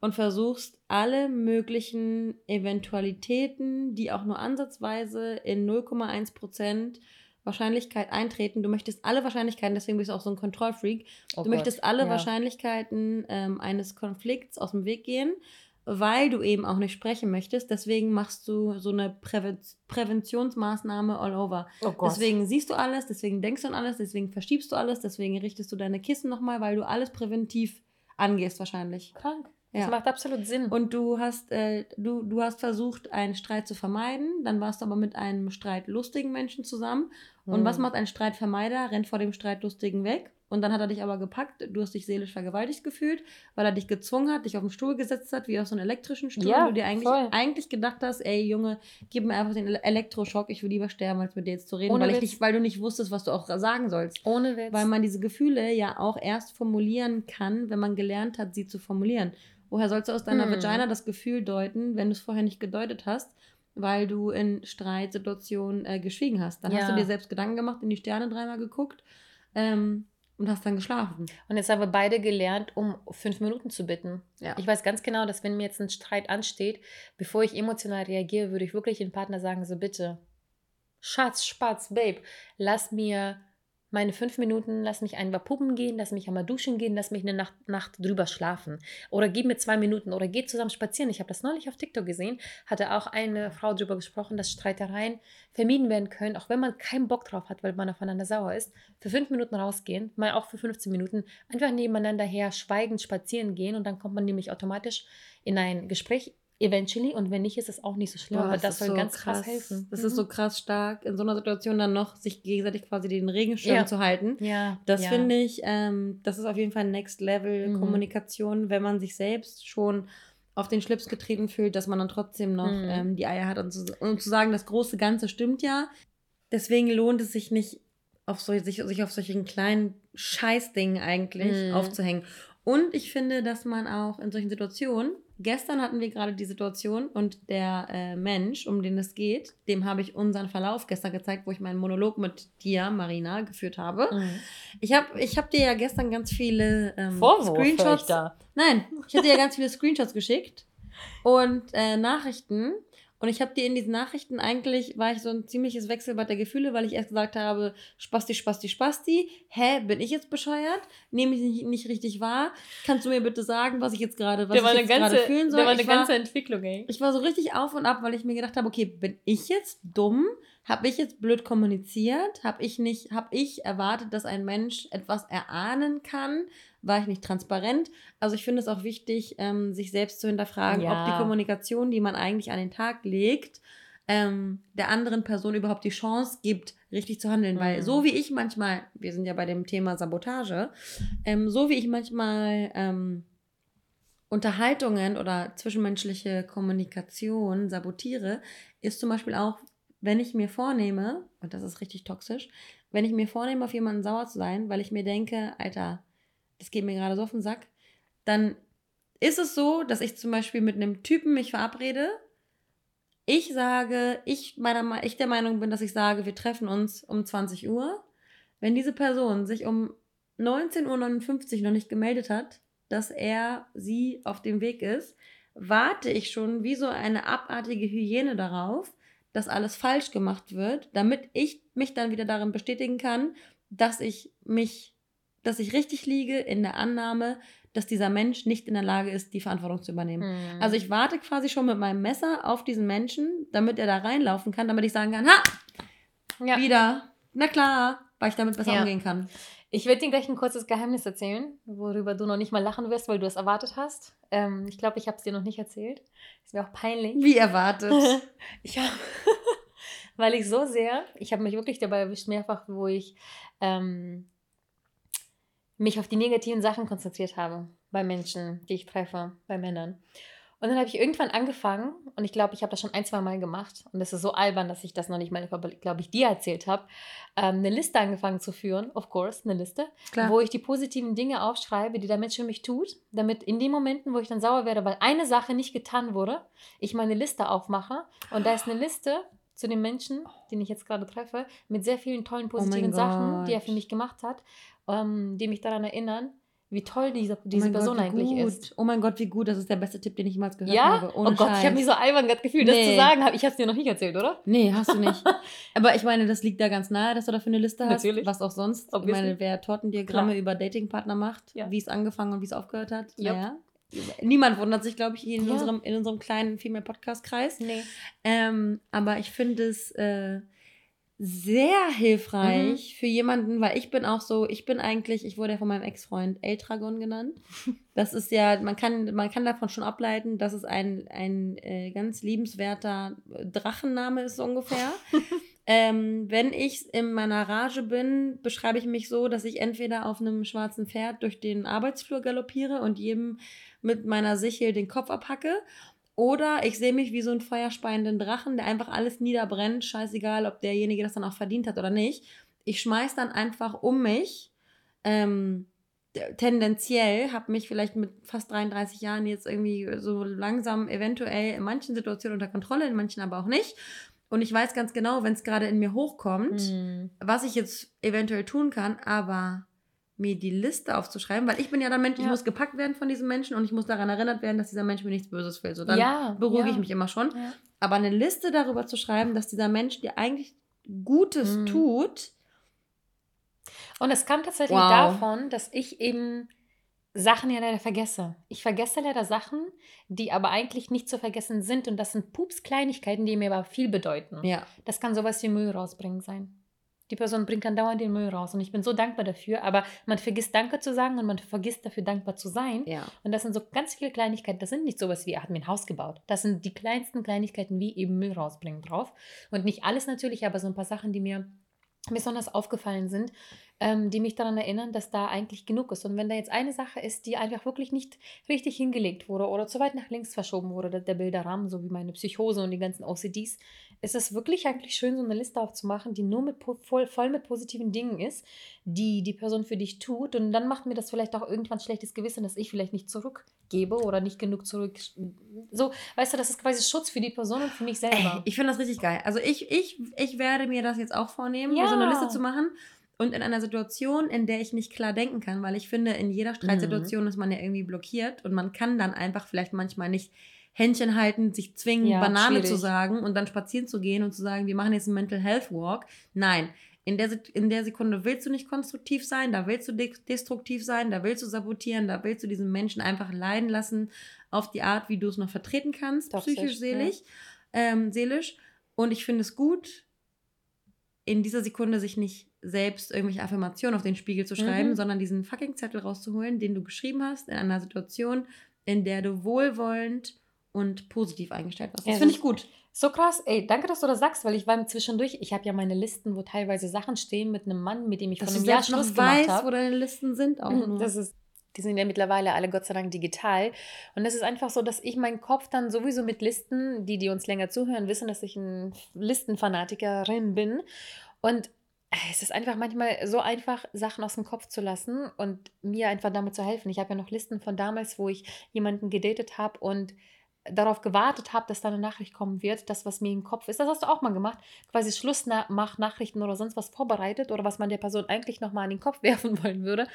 und versuchst alle möglichen Eventualitäten, die auch nur ansatzweise in 0,1% Wahrscheinlichkeit eintreten. Du möchtest alle Wahrscheinlichkeiten, deswegen bist du auch so ein Kontrollfreak. Oh du Gott, möchtest alle ja. Wahrscheinlichkeiten ähm, eines Konflikts aus dem Weg gehen, weil du eben auch nicht sprechen möchtest. Deswegen machst du so eine Präven Präventionsmaßnahme all over. Oh deswegen siehst du alles, deswegen denkst du an alles, deswegen verschiebst du alles, deswegen richtest du deine Kissen nochmal, weil du alles präventiv angehst wahrscheinlich. Krank. Ja. Das macht absolut Sinn. Und du hast, äh, du, du hast versucht, einen Streit zu vermeiden. Dann warst du aber mit einem streitlustigen Menschen zusammen. Und was hm. macht ein Streitvermeider? Rennt vor dem Streitlustigen weg. Und dann hat er dich aber gepackt. Du hast dich seelisch vergewaltigt gefühlt, weil er dich gezwungen hat, dich auf den Stuhl gesetzt hat, wie auf so einen elektrischen Stuhl. Ja, und du dir eigentlich, eigentlich gedacht hast, ey Junge, gib mir einfach den Elektroschock, ich will lieber sterben, als mit dir jetzt zu reden, weil, ich nicht, weil du nicht wusstest, was du auch sagen sollst. Ohne Witz. Weil man diese Gefühle ja auch erst formulieren kann, wenn man gelernt hat, sie zu formulieren. Woher sollst du aus deiner hm. Vagina das Gefühl deuten, wenn du es vorher nicht gedeutet hast, weil du in Streitsituationen äh, geschwiegen hast? Dann ja. hast du dir selbst Gedanken gemacht, in die Sterne dreimal geguckt ähm, und hast dann geschlafen. Und jetzt haben wir beide gelernt, um fünf Minuten zu bitten. Ja. Ich weiß ganz genau, dass wenn mir jetzt ein Streit ansteht, bevor ich emotional reagiere, würde ich wirklich den Partner sagen, so bitte, Schatz, Spatz, Babe, lass mir meine fünf Minuten, lass mich einmal puppen gehen, lass mich einmal duschen gehen, lass mich eine Nacht, Nacht drüber schlafen. Oder gib mir zwei Minuten oder geh zusammen spazieren. Ich habe das neulich auf TikTok gesehen, hatte auch eine Frau darüber gesprochen, dass Streitereien vermieden werden können, auch wenn man keinen Bock drauf hat, weil man aufeinander sauer ist. Für fünf Minuten rausgehen, mal auch für 15 Minuten, einfach nebeneinander her schweigend spazieren gehen und dann kommt man nämlich automatisch in ein Gespräch eventually und wenn nicht, ist es auch nicht so schlimm, Boah, aber das soll so ganz krass, krass helfen. Das mhm. ist so krass stark, in so einer Situation dann noch sich gegenseitig quasi den Regenschirm ja. zu halten. Ja. Das ja. finde ich, ähm, das ist auf jeden Fall Next Level mhm. Kommunikation, wenn man sich selbst schon auf den Schlips getreten fühlt, dass man dann trotzdem noch mhm. ähm, die Eier hat und zu, und zu sagen, das große Ganze stimmt ja. Deswegen lohnt es sich nicht, auf so, sich, sich auf solchen kleinen Scheißdingen eigentlich mhm. aufzuhängen. Und ich finde, dass man auch in solchen Situationen, gestern hatten wir gerade die Situation und der äh, Mensch, um den es geht, dem habe ich unseren Verlauf gestern gezeigt, wo ich meinen Monolog mit dir, Marina, geführt habe. Mhm. Ich habe ich hab dir ja gestern ganz viele ähm, Screenshots. Nein, ich hatte dir ja ganz viele Screenshots geschickt und äh, Nachrichten und ich habe dir in diesen Nachrichten eigentlich, war ich so ein ziemliches Wechselbad der Gefühle, weil ich erst gesagt habe, Spasti, Spasti, Spasti. Hä, bin ich jetzt bescheuert? Nehme ich nicht, nicht richtig wahr? Kannst du mir bitte sagen, was ich jetzt gerade, was ich jetzt gerade fühlen soll? Da war eine ich ganze war, Entwicklung, ey. Ich war so richtig auf und ab, weil ich mir gedacht habe, okay, bin ich jetzt dumm? Habe ich jetzt blöd kommuniziert? Habe ich nicht, habe ich erwartet, dass ein Mensch etwas erahnen kann? War ich nicht transparent? Also ich finde es auch wichtig, ähm, sich selbst zu hinterfragen, ja. ob die Kommunikation, die man eigentlich an den Tag legt, ähm, der anderen Person überhaupt die Chance gibt, richtig zu handeln. Mhm. Weil so wie ich manchmal, wir sind ja bei dem Thema Sabotage, ähm, so wie ich manchmal ähm, Unterhaltungen oder zwischenmenschliche Kommunikation sabotiere, ist zum Beispiel auch wenn ich mir vornehme, und das ist richtig toxisch, wenn ich mir vornehme, auf jemanden sauer zu sein, weil ich mir denke, Alter, das geht mir gerade so auf den Sack, dann ist es so, dass ich zum Beispiel mit einem Typen mich verabrede. Ich sage, ich, meiner, ich der Meinung bin, dass ich sage, wir treffen uns um 20 Uhr. Wenn diese Person sich um 19.59 Uhr noch nicht gemeldet hat, dass er sie auf dem Weg ist, warte ich schon wie so eine abartige Hyäne darauf, dass alles falsch gemacht wird, damit ich mich dann wieder darin bestätigen kann, dass ich mich, dass ich richtig liege in der Annahme, dass dieser Mensch nicht in der Lage ist, die Verantwortung zu übernehmen. Mhm. Also ich warte quasi schon mit meinem Messer auf diesen Menschen, damit er da reinlaufen kann, damit ich sagen kann, ha, ja. wieder, na klar, weil ich damit besser ja. umgehen kann. Ich werde dir gleich ein kurzes Geheimnis erzählen, worüber du noch nicht mal lachen wirst, weil du es erwartet hast. Ähm, ich glaube, ich habe es dir noch nicht erzählt. Ist mir auch peinlich. Wie erwartet? ich habe, weil ich so sehr, ich habe mich wirklich dabei erwischt, mehrfach, wo ich ähm, mich auf die negativen Sachen konzentriert habe bei Menschen, die ich treffe, bei Männern. Und dann habe ich irgendwann angefangen, und ich glaube, ich habe das schon ein, zwei Mal gemacht, und das ist so albern, dass ich das noch nicht mal, glaube ich, dir erzählt habe, ähm, eine Liste angefangen zu führen, of course, eine Liste, Klar. wo ich die positiven Dinge aufschreibe, die der Mensch für mich tut, damit in den Momenten, wo ich dann sauer werde, weil eine Sache nicht getan wurde, ich meine Liste aufmache, und da ist eine Liste zu den Menschen, den ich jetzt gerade treffe, mit sehr vielen tollen oh positiven oh Sachen, die er für mich gemacht hat, ähm, die mich daran erinnern, wie toll diese, diese oh Person Gott, eigentlich gut. ist. Oh mein Gott, wie gut, das ist der beste Tipp, den ich jemals gehört ja? habe. Ohne oh Gott, Scheiß. ich habe mich so albern gerade gefühlt, nee. das zu sagen. Ich habe es dir noch nicht erzählt, oder? Nee, hast du nicht. Aber ich meine, das liegt da ganz nahe, dass du dafür eine Liste hast. Natürlich. Was auch sonst. Obviously. Ich meine, wer Tortendiagramme Klar. über Datingpartner macht, ja. wie es angefangen und wie es aufgehört hat. Yep. Naja. Niemand wundert sich, glaube ich, in, ja. unserem, in unserem kleinen Female-Podcast-Kreis. Nee. Ähm, aber ich finde es... Äh, sehr hilfreich mhm. für jemanden, weil ich bin auch so, ich bin eigentlich, ich wurde ja von meinem Ex-Freund Eltragon genannt. Das ist ja, man kann, man kann davon schon ableiten, dass es ein, ein äh, ganz liebenswerter Drachenname ist, so ungefähr. ähm, wenn ich in meiner Rage bin, beschreibe ich mich so, dass ich entweder auf einem schwarzen Pferd durch den Arbeitsflur galoppiere und jedem mit meiner Sichel den Kopf abhacke oder ich sehe mich wie so einen feuerspeienden Drachen, der einfach alles niederbrennt, scheißegal, ob derjenige das dann auch verdient hat oder nicht. Ich schmeiß dann einfach um mich. Ähm, tendenziell habe mich vielleicht mit fast 33 Jahren jetzt irgendwie so langsam eventuell in manchen Situationen unter Kontrolle, in manchen aber auch nicht. Und ich weiß ganz genau, wenn es gerade in mir hochkommt, mhm. was ich jetzt eventuell tun kann, aber mir die Liste aufzuschreiben, weil ich bin ja dann Mensch, ja. ich muss gepackt werden von diesem Menschen und ich muss daran erinnert werden, dass dieser Mensch mir nichts Böses will. So, dann ja, beruhige ja. ich mich immer schon. Aber eine Liste darüber zu schreiben, dass dieser Mensch dir eigentlich Gutes mhm. tut. Und es kam tatsächlich wow. davon, dass ich eben Sachen ja leider vergesse. Ich vergesse leider Sachen, die aber eigentlich nicht zu vergessen sind. Und das sind Pups-Kleinigkeiten, die mir aber viel bedeuten. Ja. Das kann sowas wie Müll rausbringen sein. Die Person bringt dann dauernd den Müll raus und ich bin so dankbar dafür, aber man vergisst Danke zu sagen und man vergisst dafür dankbar zu sein. Ja. Und das sind so ganz viele Kleinigkeiten. Das sind nicht sowas wie, er hat mir ein Haus gebaut. Das sind die kleinsten Kleinigkeiten wie eben Müll rausbringen drauf. Und nicht alles natürlich, aber so ein paar Sachen, die mir besonders aufgefallen sind, ähm, die mich daran erinnern, dass da eigentlich genug ist. Und wenn da jetzt eine Sache ist, die einfach wirklich nicht richtig hingelegt wurde oder zu weit nach links verschoben wurde, der, der Bilderrahmen, so wie meine Psychose und die ganzen OCDs, ist es wirklich eigentlich schön, so eine Liste aufzumachen, die nur mit voll, voll mit positiven Dingen ist, die die Person für dich tut. Und dann macht mir das vielleicht auch irgendwann schlechtes Gewissen, dass ich vielleicht nicht zurückgebe oder nicht genug zurück. So, weißt du, das ist quasi Schutz für die Person und für mich selber. Ey, ich finde das richtig geil. Also ich, ich, ich werde mir das jetzt auch vornehmen, ja. so eine Liste zu machen. Und in einer Situation, in der ich nicht klar denken kann, weil ich finde, in jeder Streitsituation mhm. ist man ja irgendwie blockiert und man kann dann einfach vielleicht manchmal nicht Händchen halten, sich zwingen, ja, Banane schwierig. zu sagen und dann spazieren zu gehen und zu sagen, wir machen jetzt einen Mental Health Walk. Nein, in der, in der Sekunde willst du nicht konstruktiv sein, da willst du destruktiv sein, da willst du sabotieren, da willst du diesen Menschen einfach leiden lassen auf die Art, wie du es noch vertreten kannst, Toxisch, psychisch, seelisch, ja. ähm, seelisch. Und ich finde es gut, in dieser Sekunde sich nicht selbst irgendwelche Affirmationen auf den Spiegel zu schreiben, mhm. sondern diesen fucking Zettel rauszuholen, den du geschrieben hast, in einer Situation, in der du wohlwollend und positiv eingestellt warst. Das ja, finde ich gut. So krass, ey, danke, dass du das sagst, weil ich war zwischendurch, ich habe ja meine Listen, wo teilweise Sachen stehen mit einem Mann, mit dem ich dass von einem Jahr Schluss gemacht habe. wo deine Listen sind auch mhm, nur. Das ist die sind ja mittlerweile alle Gott sei Dank digital. Und es ist einfach so, dass ich meinen Kopf dann sowieso mit Listen, die, die uns länger zuhören, wissen, dass ich eine Listenfanatikerin bin. Und es ist einfach manchmal so einfach, Sachen aus dem Kopf zu lassen und mir einfach damit zu helfen. Ich habe ja noch Listen von damals, wo ich jemanden gedatet habe und darauf gewartet habe, dass da eine Nachricht kommen wird, das, was mir im Kopf ist. Das hast du auch mal gemacht. Quasi Schlussmach-Nachrichten oder sonst was vorbereitet oder was man der Person eigentlich nochmal in den Kopf werfen wollen würde,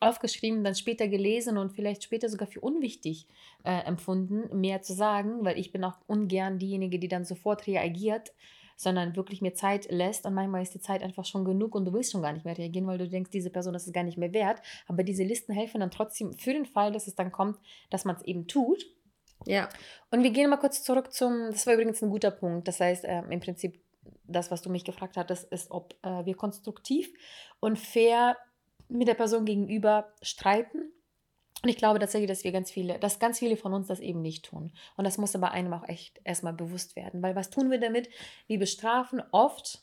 aufgeschrieben, dann später gelesen und vielleicht später sogar für unwichtig äh, empfunden, mehr zu sagen, weil ich bin auch ungern diejenige, die dann sofort reagiert sondern wirklich mir Zeit lässt. Und manchmal ist die Zeit einfach schon genug und du willst schon gar nicht mehr reagieren, weil du denkst, diese Person, ist gar nicht mehr wert. Aber diese Listen helfen dann trotzdem für den Fall, dass es dann kommt, dass man es eben tut. Ja. Und wir gehen mal kurz zurück zum, das war übrigens ein guter Punkt. Das heißt, äh, im Prinzip, das, was du mich gefragt hattest, ist, ob äh, wir konstruktiv und fair mit der Person gegenüber streiten und ich glaube tatsächlich, dass wir ganz viele, dass ganz viele von uns das eben nicht tun. Und das muss aber einem auch echt erstmal bewusst werden. Weil was tun wir damit? Wir bestrafen oft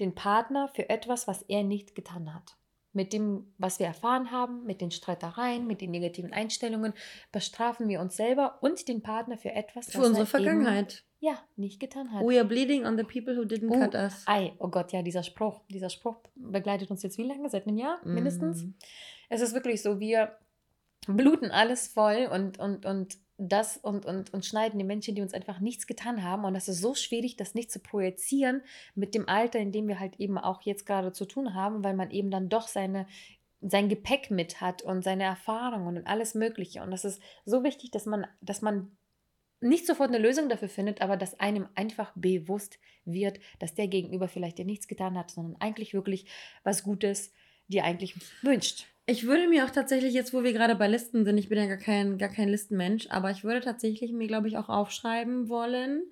den Partner für etwas, was er nicht getan hat. Mit dem, was wir erfahren haben, mit den Streitereien, mit den negativen Einstellungen, bestrafen wir uns selber und den Partner für etwas, für unsere Vergangenheit. Eben, ja, nicht getan hat. We are bleeding on the people who didn't uh, cut us. Ei, oh Gott, ja, dieser Spruch, dieser Spruch begleitet uns jetzt wie lange? Seit einem Jahr mindestens. Mm. Es ist wirklich so, wir bluten alles voll und, und, und das und, und, und schneiden die Menschen, die uns einfach nichts getan haben. Und das ist so schwierig, das nicht zu projizieren mit dem Alter, in dem wir halt eben auch jetzt gerade zu tun haben, weil man eben dann doch seine, sein Gepäck mit hat und seine Erfahrungen und alles Mögliche. Und das ist so wichtig, dass man, dass man nicht sofort eine Lösung dafür findet, aber dass einem einfach bewusst wird, dass der Gegenüber vielleicht dir nichts getan hat, sondern eigentlich wirklich was Gutes dir eigentlich wünscht. Ich würde mir auch tatsächlich, jetzt wo wir gerade bei Listen sind, ich bin ja gar kein, gar kein Listenmensch, aber ich würde tatsächlich mir, glaube ich, auch aufschreiben wollen,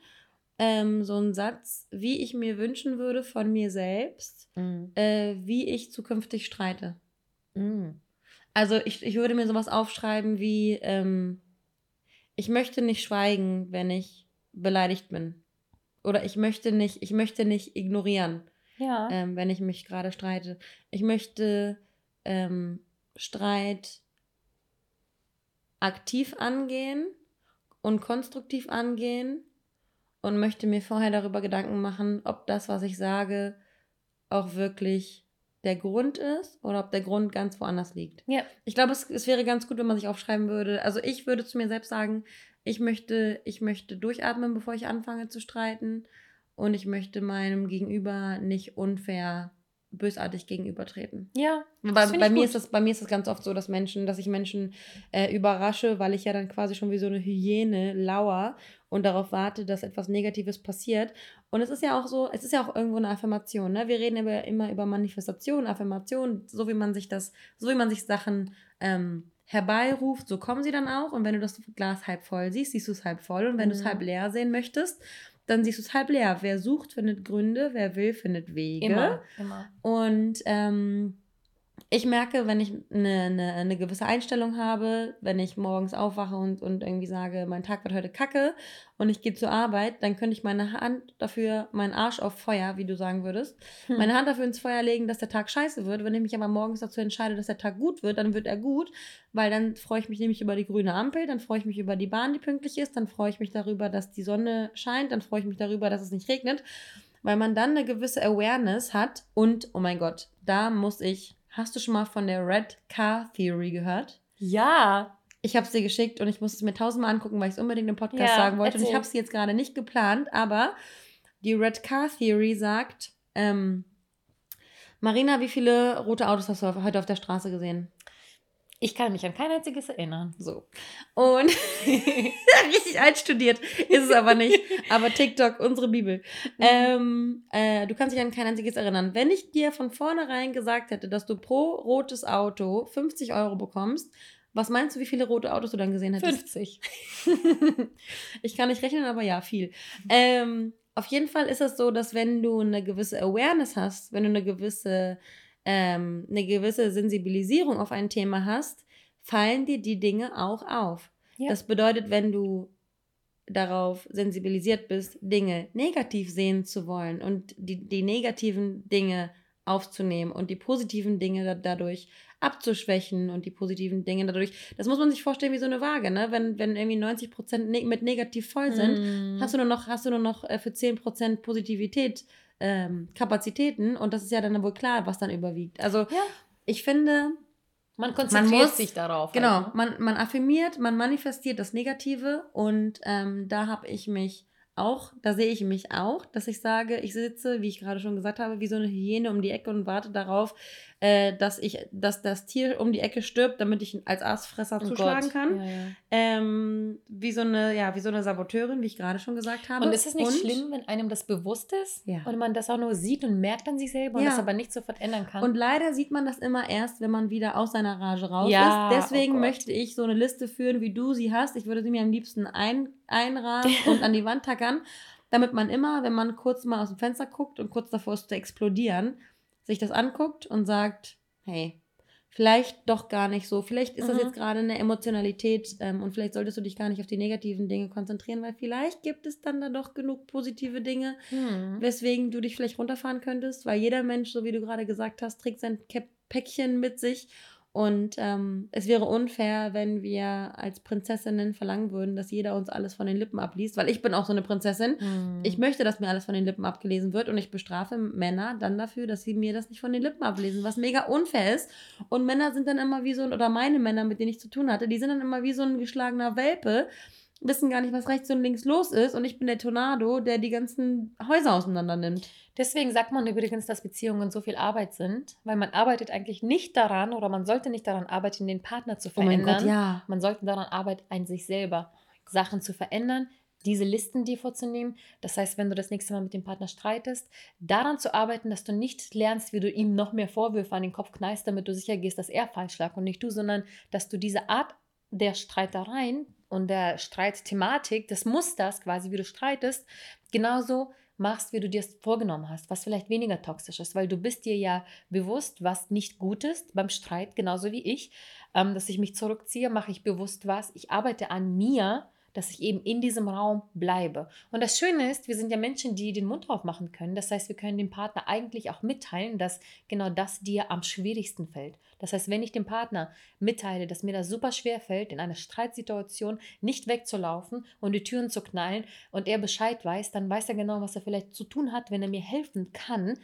ähm, so einen Satz, wie ich mir wünschen würde von mir selbst, mhm. äh, wie ich zukünftig streite. Mhm. Also ich, ich würde mir sowas aufschreiben wie, ähm, ich möchte nicht schweigen, wenn ich beleidigt bin. Oder ich möchte nicht, ich möchte nicht ignorieren, ja. ähm, wenn ich mich gerade streite. Ich möchte ähm, Streit aktiv angehen und konstruktiv angehen und möchte mir vorher darüber Gedanken machen, ob das, was ich sage, auch wirklich der Grund ist oder ob der Grund ganz woanders liegt. Ja. Ich glaube, es, es wäre ganz gut, wenn man sich aufschreiben würde. Also ich würde zu mir selbst sagen, ich möchte, ich möchte durchatmen, bevor ich anfange zu streiten. Und ich möchte meinem Gegenüber nicht unfair bösartig gegenübertreten. Ja. Bei, bei mir ist das, bei mir ist das ganz oft so, dass Menschen, dass ich Menschen äh, überrasche, weil ich ja dann quasi schon wie so eine Hyäne lauer und darauf warte, dass etwas Negatives passiert. Und es ist ja auch so, es ist ja auch irgendwo eine Affirmation. Ne? Wir reden immer, immer über Manifestation, Affirmation, so wie man sich das, so wie man sich Sachen ähm, herbeiruft, so kommen sie dann auch. Und wenn du das Glas halb voll siehst, siehst du es halb voll. Und wenn mhm. du es halb leer sehen möchtest, dann siehst du es halb leer. Wer sucht, findet Gründe, wer will, findet Wege. Immer, immer. Und ähm, ich merke, wenn ich eine, eine, eine gewisse Einstellung habe, wenn ich morgens aufwache und, und irgendwie sage, mein Tag wird heute kacke und ich gehe zur Arbeit, dann könnte ich meine Hand dafür, meinen Arsch auf Feuer, wie du sagen würdest, hm. meine Hand dafür ins Feuer legen, dass der Tag scheiße wird. Wenn ich mich aber morgens dazu entscheide, dass der Tag gut wird, dann wird er gut, weil dann freue ich mich nämlich über die grüne Ampel, dann freue ich mich über die Bahn, die pünktlich ist, dann freue ich mich darüber, dass die Sonne scheint, dann freue ich mich darüber, dass es nicht regnet, weil man dann eine gewisse Awareness hat und, oh mein Gott, da muss ich Hast du schon mal von der Red Car Theory gehört? Ja. Ich habe es dir geschickt und ich muss es mir tausendmal angucken, weil ich es unbedingt im Podcast ja, sagen wollte. Erzähl. Und ich habe es jetzt gerade nicht geplant, aber die Red Car Theory sagt, ähm, Marina, wie viele rote Autos hast du heute auf der Straße gesehen? Ich kann mich an kein einziges erinnern. So. Und richtig einstudiert ist es aber nicht. Aber TikTok, unsere Bibel. Mhm. Ähm, äh, du kannst dich an kein einziges erinnern. Wenn ich dir von vornherein gesagt hätte, dass du pro rotes Auto 50 Euro bekommst, was meinst du, wie viele rote Autos du dann gesehen hättest? 50. ich kann nicht rechnen, aber ja, viel. Ähm, auf jeden Fall ist es so, dass wenn du eine gewisse Awareness hast, wenn du eine gewisse ähm, eine gewisse Sensibilisierung auf ein Thema hast, fallen dir die Dinge auch auf. Ja. Das bedeutet, wenn du darauf sensibilisiert bist, Dinge negativ sehen zu wollen und die, die negativen Dinge aufzunehmen und die positiven Dinge da, dadurch abzuschwächen und die positiven Dinge dadurch. Das muss man sich vorstellen wie so eine Waage, ne? Wenn, wenn irgendwie 90 Prozent ne mit negativ voll sind, mm. hast du nur noch, hast du nur noch äh, für 10 Prozent Positivität ähm, Kapazitäten und das ist ja dann wohl klar, was dann überwiegt. Also ja. ich finde, Man konzentriert man muss, sich darauf. Genau, halt, ne? man, man affirmiert, man manifestiert das Negative und ähm, da habe ich mich auch, da sehe ich mich auch, dass ich sage, ich sitze, wie ich gerade schon gesagt habe, wie so eine Hyäne um die Ecke und warte darauf, äh, dass ich, dass das Tier um die Ecke stirbt, damit ich als Aasfresser oh zuschlagen Gott. kann. Ja, ja. Ähm, wie so eine, ja, wie so eine Saboteurin, wie ich gerade schon gesagt habe. Und ist es nicht und, schlimm, wenn einem das bewusst ist ja. und man das auch nur sieht und merkt an sich selber und das aber nicht sofort ändern kann? Und leider sieht man das immer erst, wenn man wieder aus seiner Rage raus ist. Oh Deswegen oh möchte ich so eine Liste führen, wie du sie hast. Ich würde sie mir am liebsten ein, einrahmen und an die Wand tackern damit man immer, wenn man kurz mal aus dem Fenster guckt und kurz davor ist zu explodieren, sich das anguckt und sagt, hey, vielleicht doch gar nicht so. Vielleicht ist mhm. das jetzt gerade eine Emotionalität ähm, und vielleicht solltest du dich gar nicht auf die negativen Dinge konzentrieren, weil vielleicht gibt es dann da doch genug positive Dinge, mhm. weswegen du dich vielleicht runterfahren könntest, weil jeder Mensch, so wie du gerade gesagt hast, trägt sein Päckchen mit sich und ähm, es wäre unfair, wenn wir als Prinzessinnen verlangen würden, dass jeder uns alles von den Lippen abliest, weil ich bin auch so eine Prinzessin. Mhm. Ich möchte, dass mir alles von den Lippen abgelesen wird und ich bestrafe Männer dann dafür, dass sie mir das nicht von den Lippen ablesen, was mega unfair ist. Und Männer sind dann immer wie so, oder meine Männer, mit denen ich zu tun hatte, die sind dann immer wie so ein geschlagener Welpe, wissen gar nicht, was rechts und links los ist und ich bin der Tornado, der die ganzen Häuser auseinander nimmt. Deswegen sagt man übrigens, dass Beziehungen so viel Arbeit sind, weil man arbeitet eigentlich nicht daran oder man sollte nicht daran arbeiten, den Partner zu verändern. Oh mein Gott, ja. Man sollte daran arbeiten, an sich selber Sachen zu verändern, diese Listen dir vorzunehmen. Das heißt, wenn du das nächste Mal mit dem Partner streitest, daran zu arbeiten, dass du nicht lernst, wie du ihm noch mehr Vorwürfe an den Kopf knallst, damit du sicher gehst, dass er falsch lag und nicht du, sondern dass du diese Art der Streitereien und der Streitthematik, des Musters quasi, wie du streitest, genauso machst, wie du dir es vorgenommen hast, was vielleicht weniger toxisch ist, weil du bist dir ja bewusst, was nicht gut ist beim Streit, genauso wie ich, ähm, dass ich mich zurückziehe, mache ich bewusst was, ich arbeite an mir, dass ich eben in diesem Raum bleibe. Und das Schöne ist, wir sind ja Menschen, die den Mund aufmachen können. Das heißt, wir können dem Partner eigentlich auch mitteilen, dass genau das dir am schwierigsten fällt. Das heißt, wenn ich dem Partner mitteile, dass mir das super schwer fällt, in einer Streitsituation nicht wegzulaufen und die Türen zu knallen und er Bescheid weiß, dann weiß er genau, was er vielleicht zu tun hat, wenn er mir helfen kann.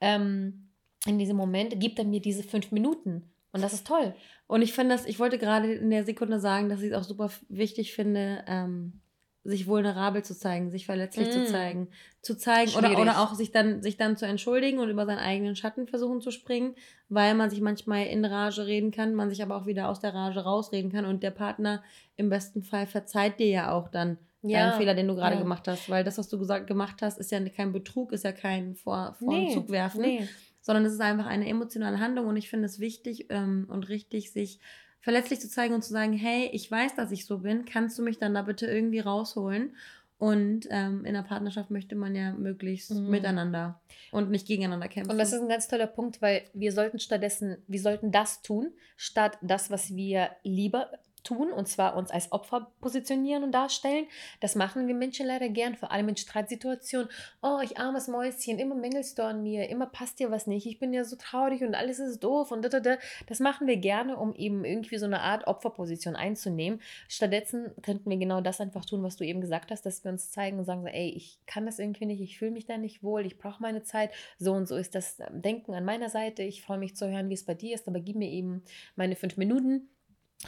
Ähm, in diesem Moment gibt er mir diese fünf Minuten. Und das ist toll. Und ich finde das, ich wollte gerade in der Sekunde sagen, dass ich es auch super wichtig finde, ähm, sich vulnerabel zu zeigen, sich verletzlich mm. zu zeigen, zu zeigen oder, oder auch sich dann, sich dann zu entschuldigen und über seinen eigenen Schatten versuchen zu springen, weil man sich manchmal in Rage reden kann, man sich aber auch wieder aus der Rage rausreden kann und der Partner im besten Fall verzeiht dir ja auch dann ja. deinen Fehler, den du gerade ja. gemacht hast, weil das, was du gesagt, gemacht hast, ist ja kein Betrug, ist ja kein Vor, Vor nee. Zug werfen, nee. Sondern es ist einfach eine emotionale Handlung und ich finde es wichtig ähm, und richtig, sich verletzlich zu zeigen und zu sagen, hey, ich weiß, dass ich so bin, kannst du mich dann da bitte irgendwie rausholen? Und ähm, in der Partnerschaft möchte man ja möglichst mhm. miteinander und nicht gegeneinander kämpfen. Und das ist ein ganz toller Punkt, weil wir sollten stattdessen, wir sollten das tun, statt das, was wir lieber tun, und zwar uns als Opfer positionieren und darstellen. Das machen wir Menschen leider gern, vor allem in Streitsituationen. Oh, ich armes Mäuschen, immer mängelst du an mir, immer passt dir was nicht, ich bin ja so traurig und alles ist doof und da, da, da. Das machen wir gerne, um eben irgendwie so eine Art Opferposition einzunehmen. Stattdessen könnten wir genau das einfach tun, was du eben gesagt hast, dass wir uns zeigen und sagen, ey, ich kann das irgendwie nicht, ich fühle mich da nicht wohl, ich brauche meine Zeit. So und so ist das Denken an meiner Seite. Ich freue mich zu hören, wie es bei dir ist, aber gib mir eben meine fünf Minuten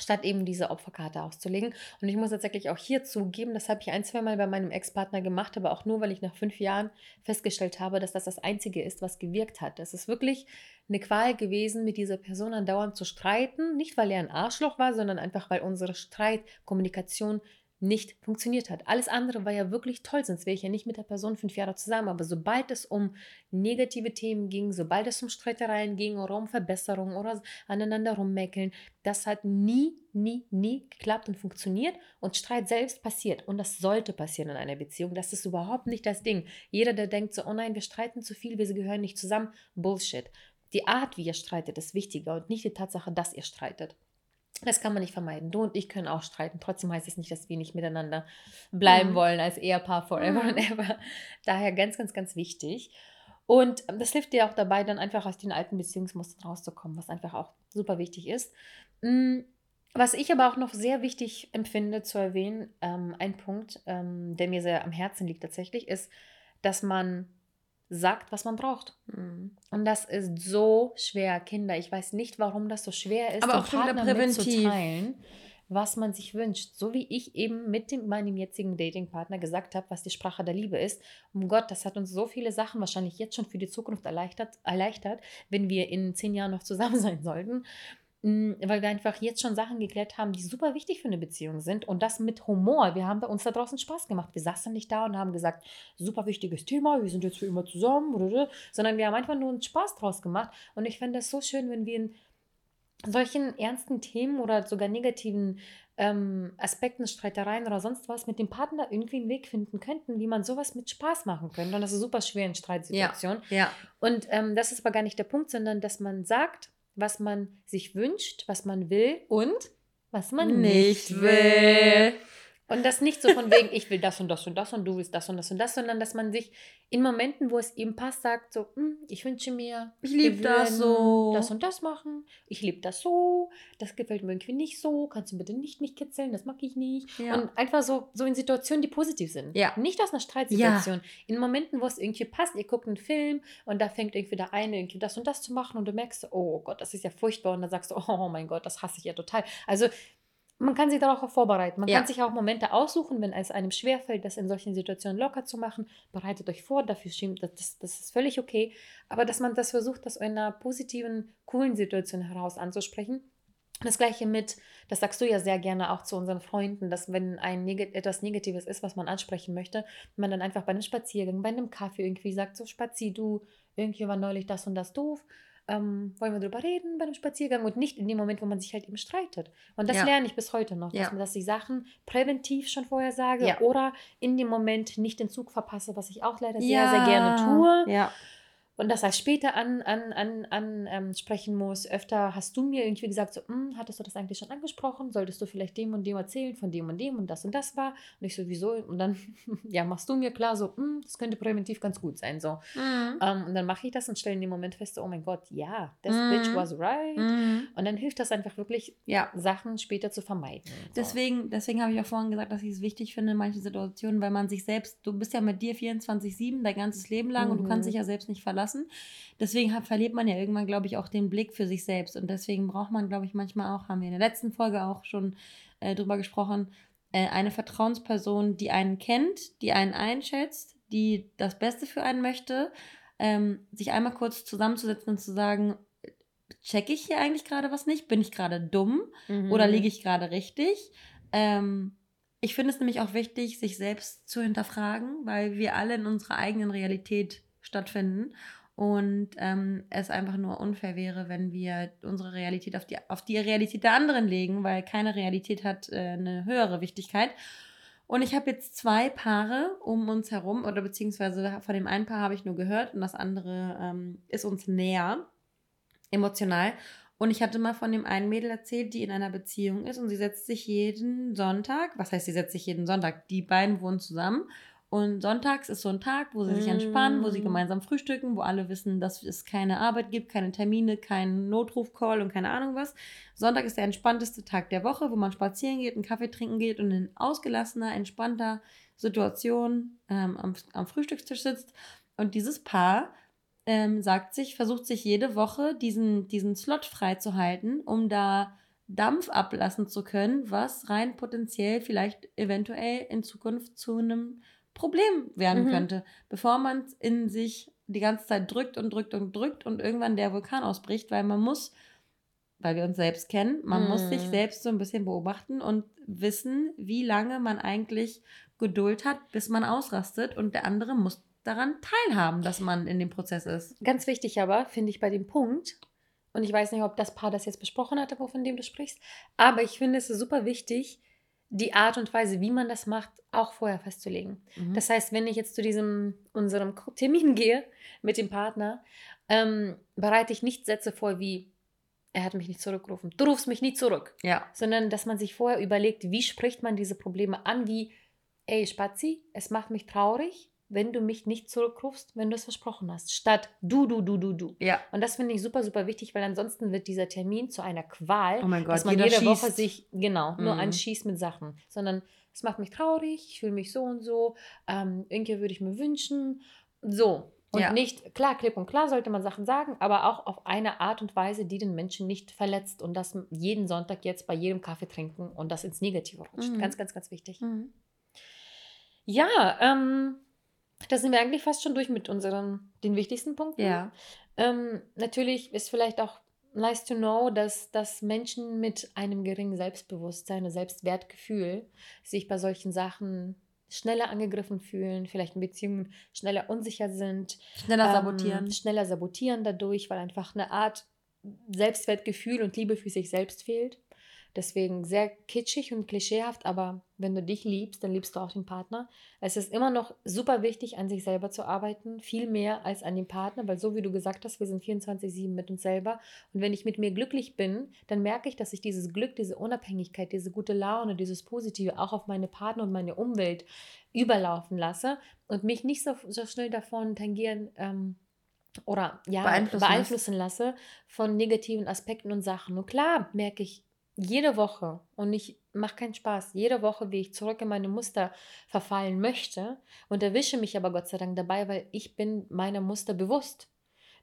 statt eben diese Opferkarte auszulegen. Und ich muss tatsächlich auch hier zugeben, das habe ich ein, zwei Mal bei meinem Ex-Partner gemacht, aber auch nur, weil ich nach fünf Jahren festgestellt habe, dass das das Einzige ist, was gewirkt hat. Es ist wirklich eine Qual gewesen, mit dieser Person andauernd zu streiten. Nicht, weil er ein Arschloch war, sondern einfach, weil unsere Streitkommunikation nicht funktioniert hat. Alles andere war ja wirklich toll, sonst wäre ich ja nicht mit der Person fünf Jahre zusammen. Aber sobald es um negative Themen ging, sobald es um Streitereien ging oder um Verbesserungen oder aneinander rummeckeln, das hat nie, nie, nie geklappt und funktioniert. Und Streit selbst passiert. Und das sollte passieren in einer Beziehung. Das ist überhaupt nicht das Ding. Jeder, der denkt so, oh nein, wir streiten zu viel, wir gehören nicht zusammen, Bullshit. Die Art, wie ihr streitet, ist wichtiger und nicht die Tatsache, dass ihr streitet. Das kann man nicht vermeiden. Du und ich können auch streiten. Trotzdem heißt es nicht, dass wir nicht miteinander bleiben mhm. wollen als Ehepaar forever mhm. and ever. Daher ganz, ganz, ganz wichtig. Und das hilft dir auch dabei, dann einfach aus den alten Beziehungsmustern rauszukommen, was einfach auch super wichtig ist. Mm, was ich aber auch noch sehr wichtig empfinde zu erwähnen, ähm, ein Punkt, ähm, der mir sehr am Herzen liegt tatsächlich, ist, dass man sagt, was man braucht. Mhm. Und das ist so schwer, Kinder. Ich weiß nicht, warum das so schwer ist, aber auch Partner mitzuteilen was man sich wünscht. So wie ich eben mit dem, meinem jetzigen Datingpartner gesagt habe, was die Sprache der Liebe ist. Um Gott, das hat uns so viele Sachen wahrscheinlich jetzt schon für die Zukunft erleichtert, erleichtert wenn wir in zehn Jahren noch zusammen sein sollten. Mm, weil wir einfach jetzt schon Sachen geklärt haben, die super wichtig für eine Beziehung sind. Und das mit Humor. Wir haben bei uns da draußen Spaß gemacht. Wir saßen nicht da und haben gesagt, super wichtiges Thema, wir sind jetzt für immer zusammen. Sondern wir haben einfach nur einen Spaß draus gemacht. Und ich finde das so schön, wenn wir in solchen ernsten Themen oder sogar negativen ähm, Aspekten, Streitereien oder sonst was mit dem Partner irgendwie einen Weg finden könnten, wie man sowas mit Spaß machen könnte. Und das ist super schwer in Streitsituationen. Ja, ja. Und ähm, das ist aber gar nicht der Punkt, sondern dass man sagt, was man sich wünscht, was man will und was man nicht, nicht will. Und das nicht so von wegen, ich will das und das und das und du willst das und das und das, sondern dass man sich in Momenten, wo es ihm passt, sagt so, hm, ich wünsche mir, ich liebe das so, das und das machen, ich liebe das so, das gefällt mir irgendwie nicht so, kannst du bitte nicht mich kitzeln, das mag ich nicht. Ja. Und einfach so, so in Situationen, die positiv sind. Ja. Nicht aus einer Streitsituation. Ja. In Momenten, wo es irgendwie passt, ihr guckt einen Film und da fängt irgendwie der eine irgendwie das und das zu machen und du merkst, oh Gott, das ist ja furchtbar und dann sagst du, oh mein Gott, das hasse ich ja total. Also man kann sich darauf auch vorbereiten. Man ja. kann sich auch Momente aussuchen, wenn es einem schwerfällt, das in solchen Situationen locker zu machen. Bereitet euch vor, dafür stimmt, das, das ist völlig okay. Aber dass man das versucht, aus einer positiven, coolen Situation heraus anzusprechen. Das gleiche mit, das sagst du ja sehr gerne auch zu unseren Freunden, dass wenn ein Neg etwas Negatives ist, was man ansprechen möchte, man dann einfach bei einem Spaziergang, bei einem Kaffee irgendwie sagt, so Spazi, du, irgendwie war neulich das und das doof ähm, wollen wir darüber reden bei einem Spaziergang und nicht in dem Moment, wo man sich halt eben streitet. Und das ja. lerne ich bis heute noch, dass, ja. dass ich Sachen präventiv schon vorher sage ja. oder in dem Moment nicht den Zug verpasse, was ich auch leider sehr, sehr gerne tue. Ja und das heißt später an, an, an, an ähm, sprechen muss. Öfter hast du mir irgendwie gesagt, so, hm, hattest du das eigentlich schon angesprochen? Solltest du vielleicht dem und dem erzählen, von dem und dem und das und das war? Und ich sowieso. Und dann, ja, machst du mir klar, so, hm, das könnte präventiv ganz gut sein. So. Mhm. Ähm, und dann mache ich das und stelle in dem Moment fest, oh mein Gott, ja, das mhm. bitch was right. Mhm. Und dann hilft das einfach wirklich, ja. Sachen später zu vermeiden. So. Deswegen, deswegen habe ich auch vorhin gesagt, dass ich es wichtig finde in manchen Situationen, weil man sich selbst, du bist ja mit dir 24-7 dein ganzes Leben lang und du kannst mhm. dich ja selbst nicht verlassen lassen. Deswegen hat, verliert man ja irgendwann, glaube ich, auch den Blick für sich selbst. Und deswegen braucht man, glaube ich, manchmal auch, haben wir in der letzten Folge auch schon äh, drüber gesprochen, äh, eine Vertrauensperson, die einen kennt, die einen einschätzt, die das Beste für einen möchte, ähm, sich einmal kurz zusammenzusetzen und zu sagen, checke ich hier eigentlich gerade was nicht? Bin ich gerade dumm mhm. oder liege ich gerade richtig? Ähm, ich finde es nämlich auch wichtig, sich selbst zu hinterfragen, weil wir alle in unserer eigenen Realität stattfinden und ähm, es einfach nur unfair wäre, wenn wir unsere Realität auf die, auf die Realität der anderen legen, weil keine Realität hat äh, eine höhere Wichtigkeit. Und ich habe jetzt zwei Paare um uns herum, oder beziehungsweise von dem einen Paar habe ich nur gehört und das andere ähm, ist uns näher, emotional. Und ich hatte mal von dem einen Mädel erzählt, die in einer Beziehung ist und sie setzt sich jeden Sonntag, was heißt, sie setzt sich jeden Sonntag, die beiden wohnen zusammen und sonntags ist so ein Tag, wo sie sich entspannen, wo sie mm. gemeinsam frühstücken, wo alle wissen, dass es keine Arbeit gibt, keine Termine, keinen Notrufcall und keine Ahnung was. Sonntag ist der entspannteste Tag der Woche, wo man spazieren geht, einen Kaffee trinken geht und in ausgelassener, entspannter Situation ähm, am, am Frühstückstisch sitzt. Und dieses Paar ähm, sagt sich, versucht sich jede Woche diesen, diesen Slot freizuhalten, um da Dampf ablassen zu können, was rein potenziell vielleicht eventuell in Zukunft zu einem Problem werden mhm. könnte, bevor man es in sich die ganze Zeit drückt und drückt und drückt und irgendwann der Vulkan ausbricht, weil man muss, weil wir uns selbst kennen, man mhm. muss sich mhm. selbst so ein bisschen beobachten und wissen, wie lange man eigentlich Geduld hat, bis man ausrastet und der andere muss daran teilhaben, dass man in dem Prozess ist. Ganz wichtig aber, finde ich bei dem Punkt, und ich weiß nicht, ob das Paar das jetzt besprochen hatte, von dem du sprichst, aber ich finde es super wichtig, die Art und Weise, wie man das macht, auch vorher festzulegen. Mhm. Das heißt, wenn ich jetzt zu diesem unserem Termin gehe mit dem Partner, ähm, bereite ich nicht Sätze vor wie er hat mich nicht zurückgerufen. Du rufst mich nie zurück. Ja. Sondern, dass man sich vorher überlegt, wie spricht man diese Probleme an, wie, ey, Spazi, es macht mich traurig, wenn du mich nicht zurückrufst, wenn du es versprochen hast, statt du, du, du, du, du. Ja. Und das finde ich super, super wichtig, weil ansonsten wird dieser Termin zu einer Qual, oh Gott, dass man jede schießt. Woche sich, genau, mhm. nur anschießt mit Sachen, sondern es macht mich traurig, ich fühle mich so und so, ähm, irgendwie würde ich mir wünschen, so. Und Ja. nicht, klar, klipp und klar sollte man Sachen sagen, aber auch auf eine Art und Weise, die den Menschen nicht verletzt und das jeden Sonntag jetzt bei jedem Kaffee trinken und das ins Negative rutscht. Mhm. Ganz, ganz, ganz wichtig. Mhm. Ja, ähm, da sind wir eigentlich fast schon durch mit unseren, den wichtigsten Punkten. Ja. Ähm, natürlich ist vielleicht auch nice to know, dass, dass Menschen mit einem geringen Selbstbewusstsein und Selbstwertgefühl sich bei solchen Sachen schneller angegriffen fühlen, vielleicht in Beziehungen schneller unsicher sind, Schneller ähm, sabotieren. schneller sabotieren dadurch, weil einfach eine Art Selbstwertgefühl und Liebe für sich selbst fehlt. Deswegen sehr kitschig und klischeehaft, aber wenn du dich liebst, dann liebst du auch den Partner. Es ist immer noch super wichtig, an sich selber zu arbeiten, viel mehr als an den Partner, weil so wie du gesagt hast, wir sind 24-7 mit uns selber. Und wenn ich mit mir glücklich bin, dann merke ich, dass ich dieses Glück, diese Unabhängigkeit, diese gute Laune, dieses Positive auch auf meine Partner und meine Umwelt überlaufen lasse und mich nicht so, so schnell davon tangieren ähm, oder ja, Beeinflussen beeinflussen, lasse von negativen Aspekten und Sachen. Und klar merke ich jede Woche und ich mache keinen Spaß, jede Woche, wie ich zurück in meine Muster verfallen möchte und erwische mich aber Gott sei Dank dabei, weil ich bin meiner Muster bewusst.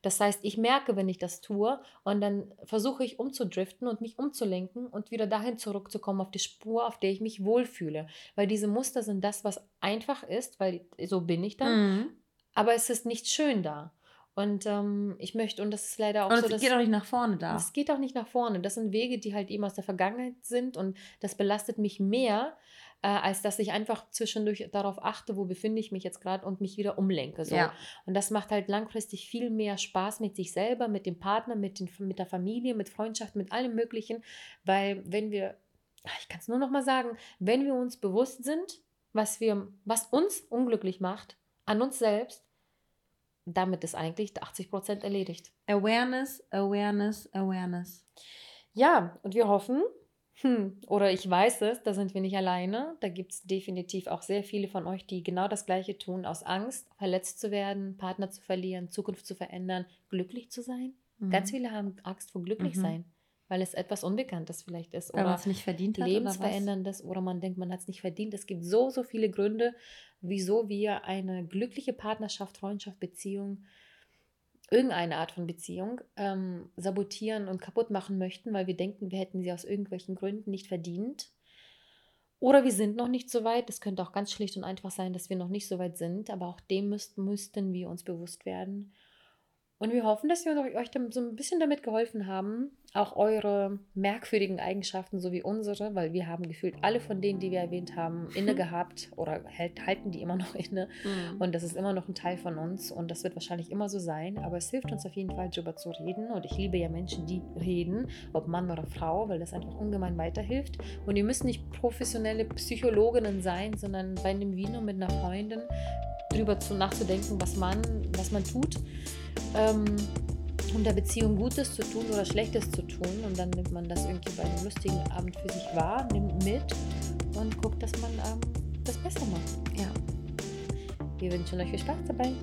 Das heißt, ich merke, wenn ich das tue und dann versuche ich umzudriften und mich umzulenken und wieder dahin zurückzukommen auf die Spur, auf der ich mich wohlfühle. Weil diese Muster sind das, was einfach ist, weil so bin ich dann, Mhm. aber es ist nicht schön da. Und ähm, ich möchte, und das ist leider auch Und so, es dass geht auch nicht nach vorne da. es geht auch nicht nach vorne. Das sind Wege, die halt eben aus der Vergangenheit sind und das belastet mich mehr, äh, als dass ich einfach zwischendurch darauf achte, wo befinde ich mich jetzt gerade und mich wieder umlenke. So. Ja. Und das macht halt langfristig viel mehr Spaß mit sich selber, mit dem Partner, mit, den, mit der Familie, mit Freundschaft, mit allem Möglichen. Weil wenn wir, ich kann es nur noch mal sagen, wenn wir uns bewusst sind, was, wir, was uns unglücklich macht, an uns selbst, damit ist eigentlich 80 Prozent erledigt. Awareness, Awareness, Awareness. Ja, und wir hoffen, hm, oder ich weiß es, da sind wir nicht alleine. Da gibt es definitiv auch sehr viele von euch, die genau das Gleiche tun, aus Angst, verletzt zu werden, Partner zu verlieren, Zukunft zu verändern, glücklich zu sein. Mhm. Ganz viele haben Angst vor glücklich Mhm. sein, weil es etwas Unbekanntes vielleicht ist oder es nicht verdient hat. Oder lebensveränderndes oder man denkt, man hat es nicht verdient. Es gibt so, so viele Gründe, wieso wir eine glückliche Partnerschaft, Freundschaft, Beziehung, irgendeine Art von Beziehung ähm, sabotieren und kaputt machen möchten, weil wir denken, wir hätten sie aus irgendwelchen Gründen nicht verdient. Oder wir sind noch nicht so weit. Es könnte auch ganz schlicht und einfach sein, dass wir noch nicht so weit sind, aber auch dem müssten, müssten wir uns bewusst werden. Und wir hoffen, dass wir euch so ein bisschen damit geholfen haben, auch eure merkwürdigen Eigenschaften so wie unsere, weil wir haben gefühlt alle von denen, die wir erwähnt haben, inne gehabt oder hält, halten die immer noch inne. Mhm. Und das ist immer noch ein Teil von uns und das wird wahrscheinlich immer so sein. Aber es hilft uns auf jeden Fall, darüber zu reden. Und ich liebe ja Menschen, die reden, ob Mann oder Frau, weil das einfach ungemein weiterhilft. Und ihr müsst nicht professionelle Psychologinnen sein, sondern bei einem Vino mit einer Freundin drüber zu nachzudenken, was man, was man tut, ähm, um der Beziehung Gutes zu tun oder Schlechtes zu tun. Und dann nimmt man das irgendwie bei einem lustigen Abend für sich wahr, nimmt mit und guckt, dass man ähm, das besser macht. Ja. Wir wünschen euch viel Spaß dabei.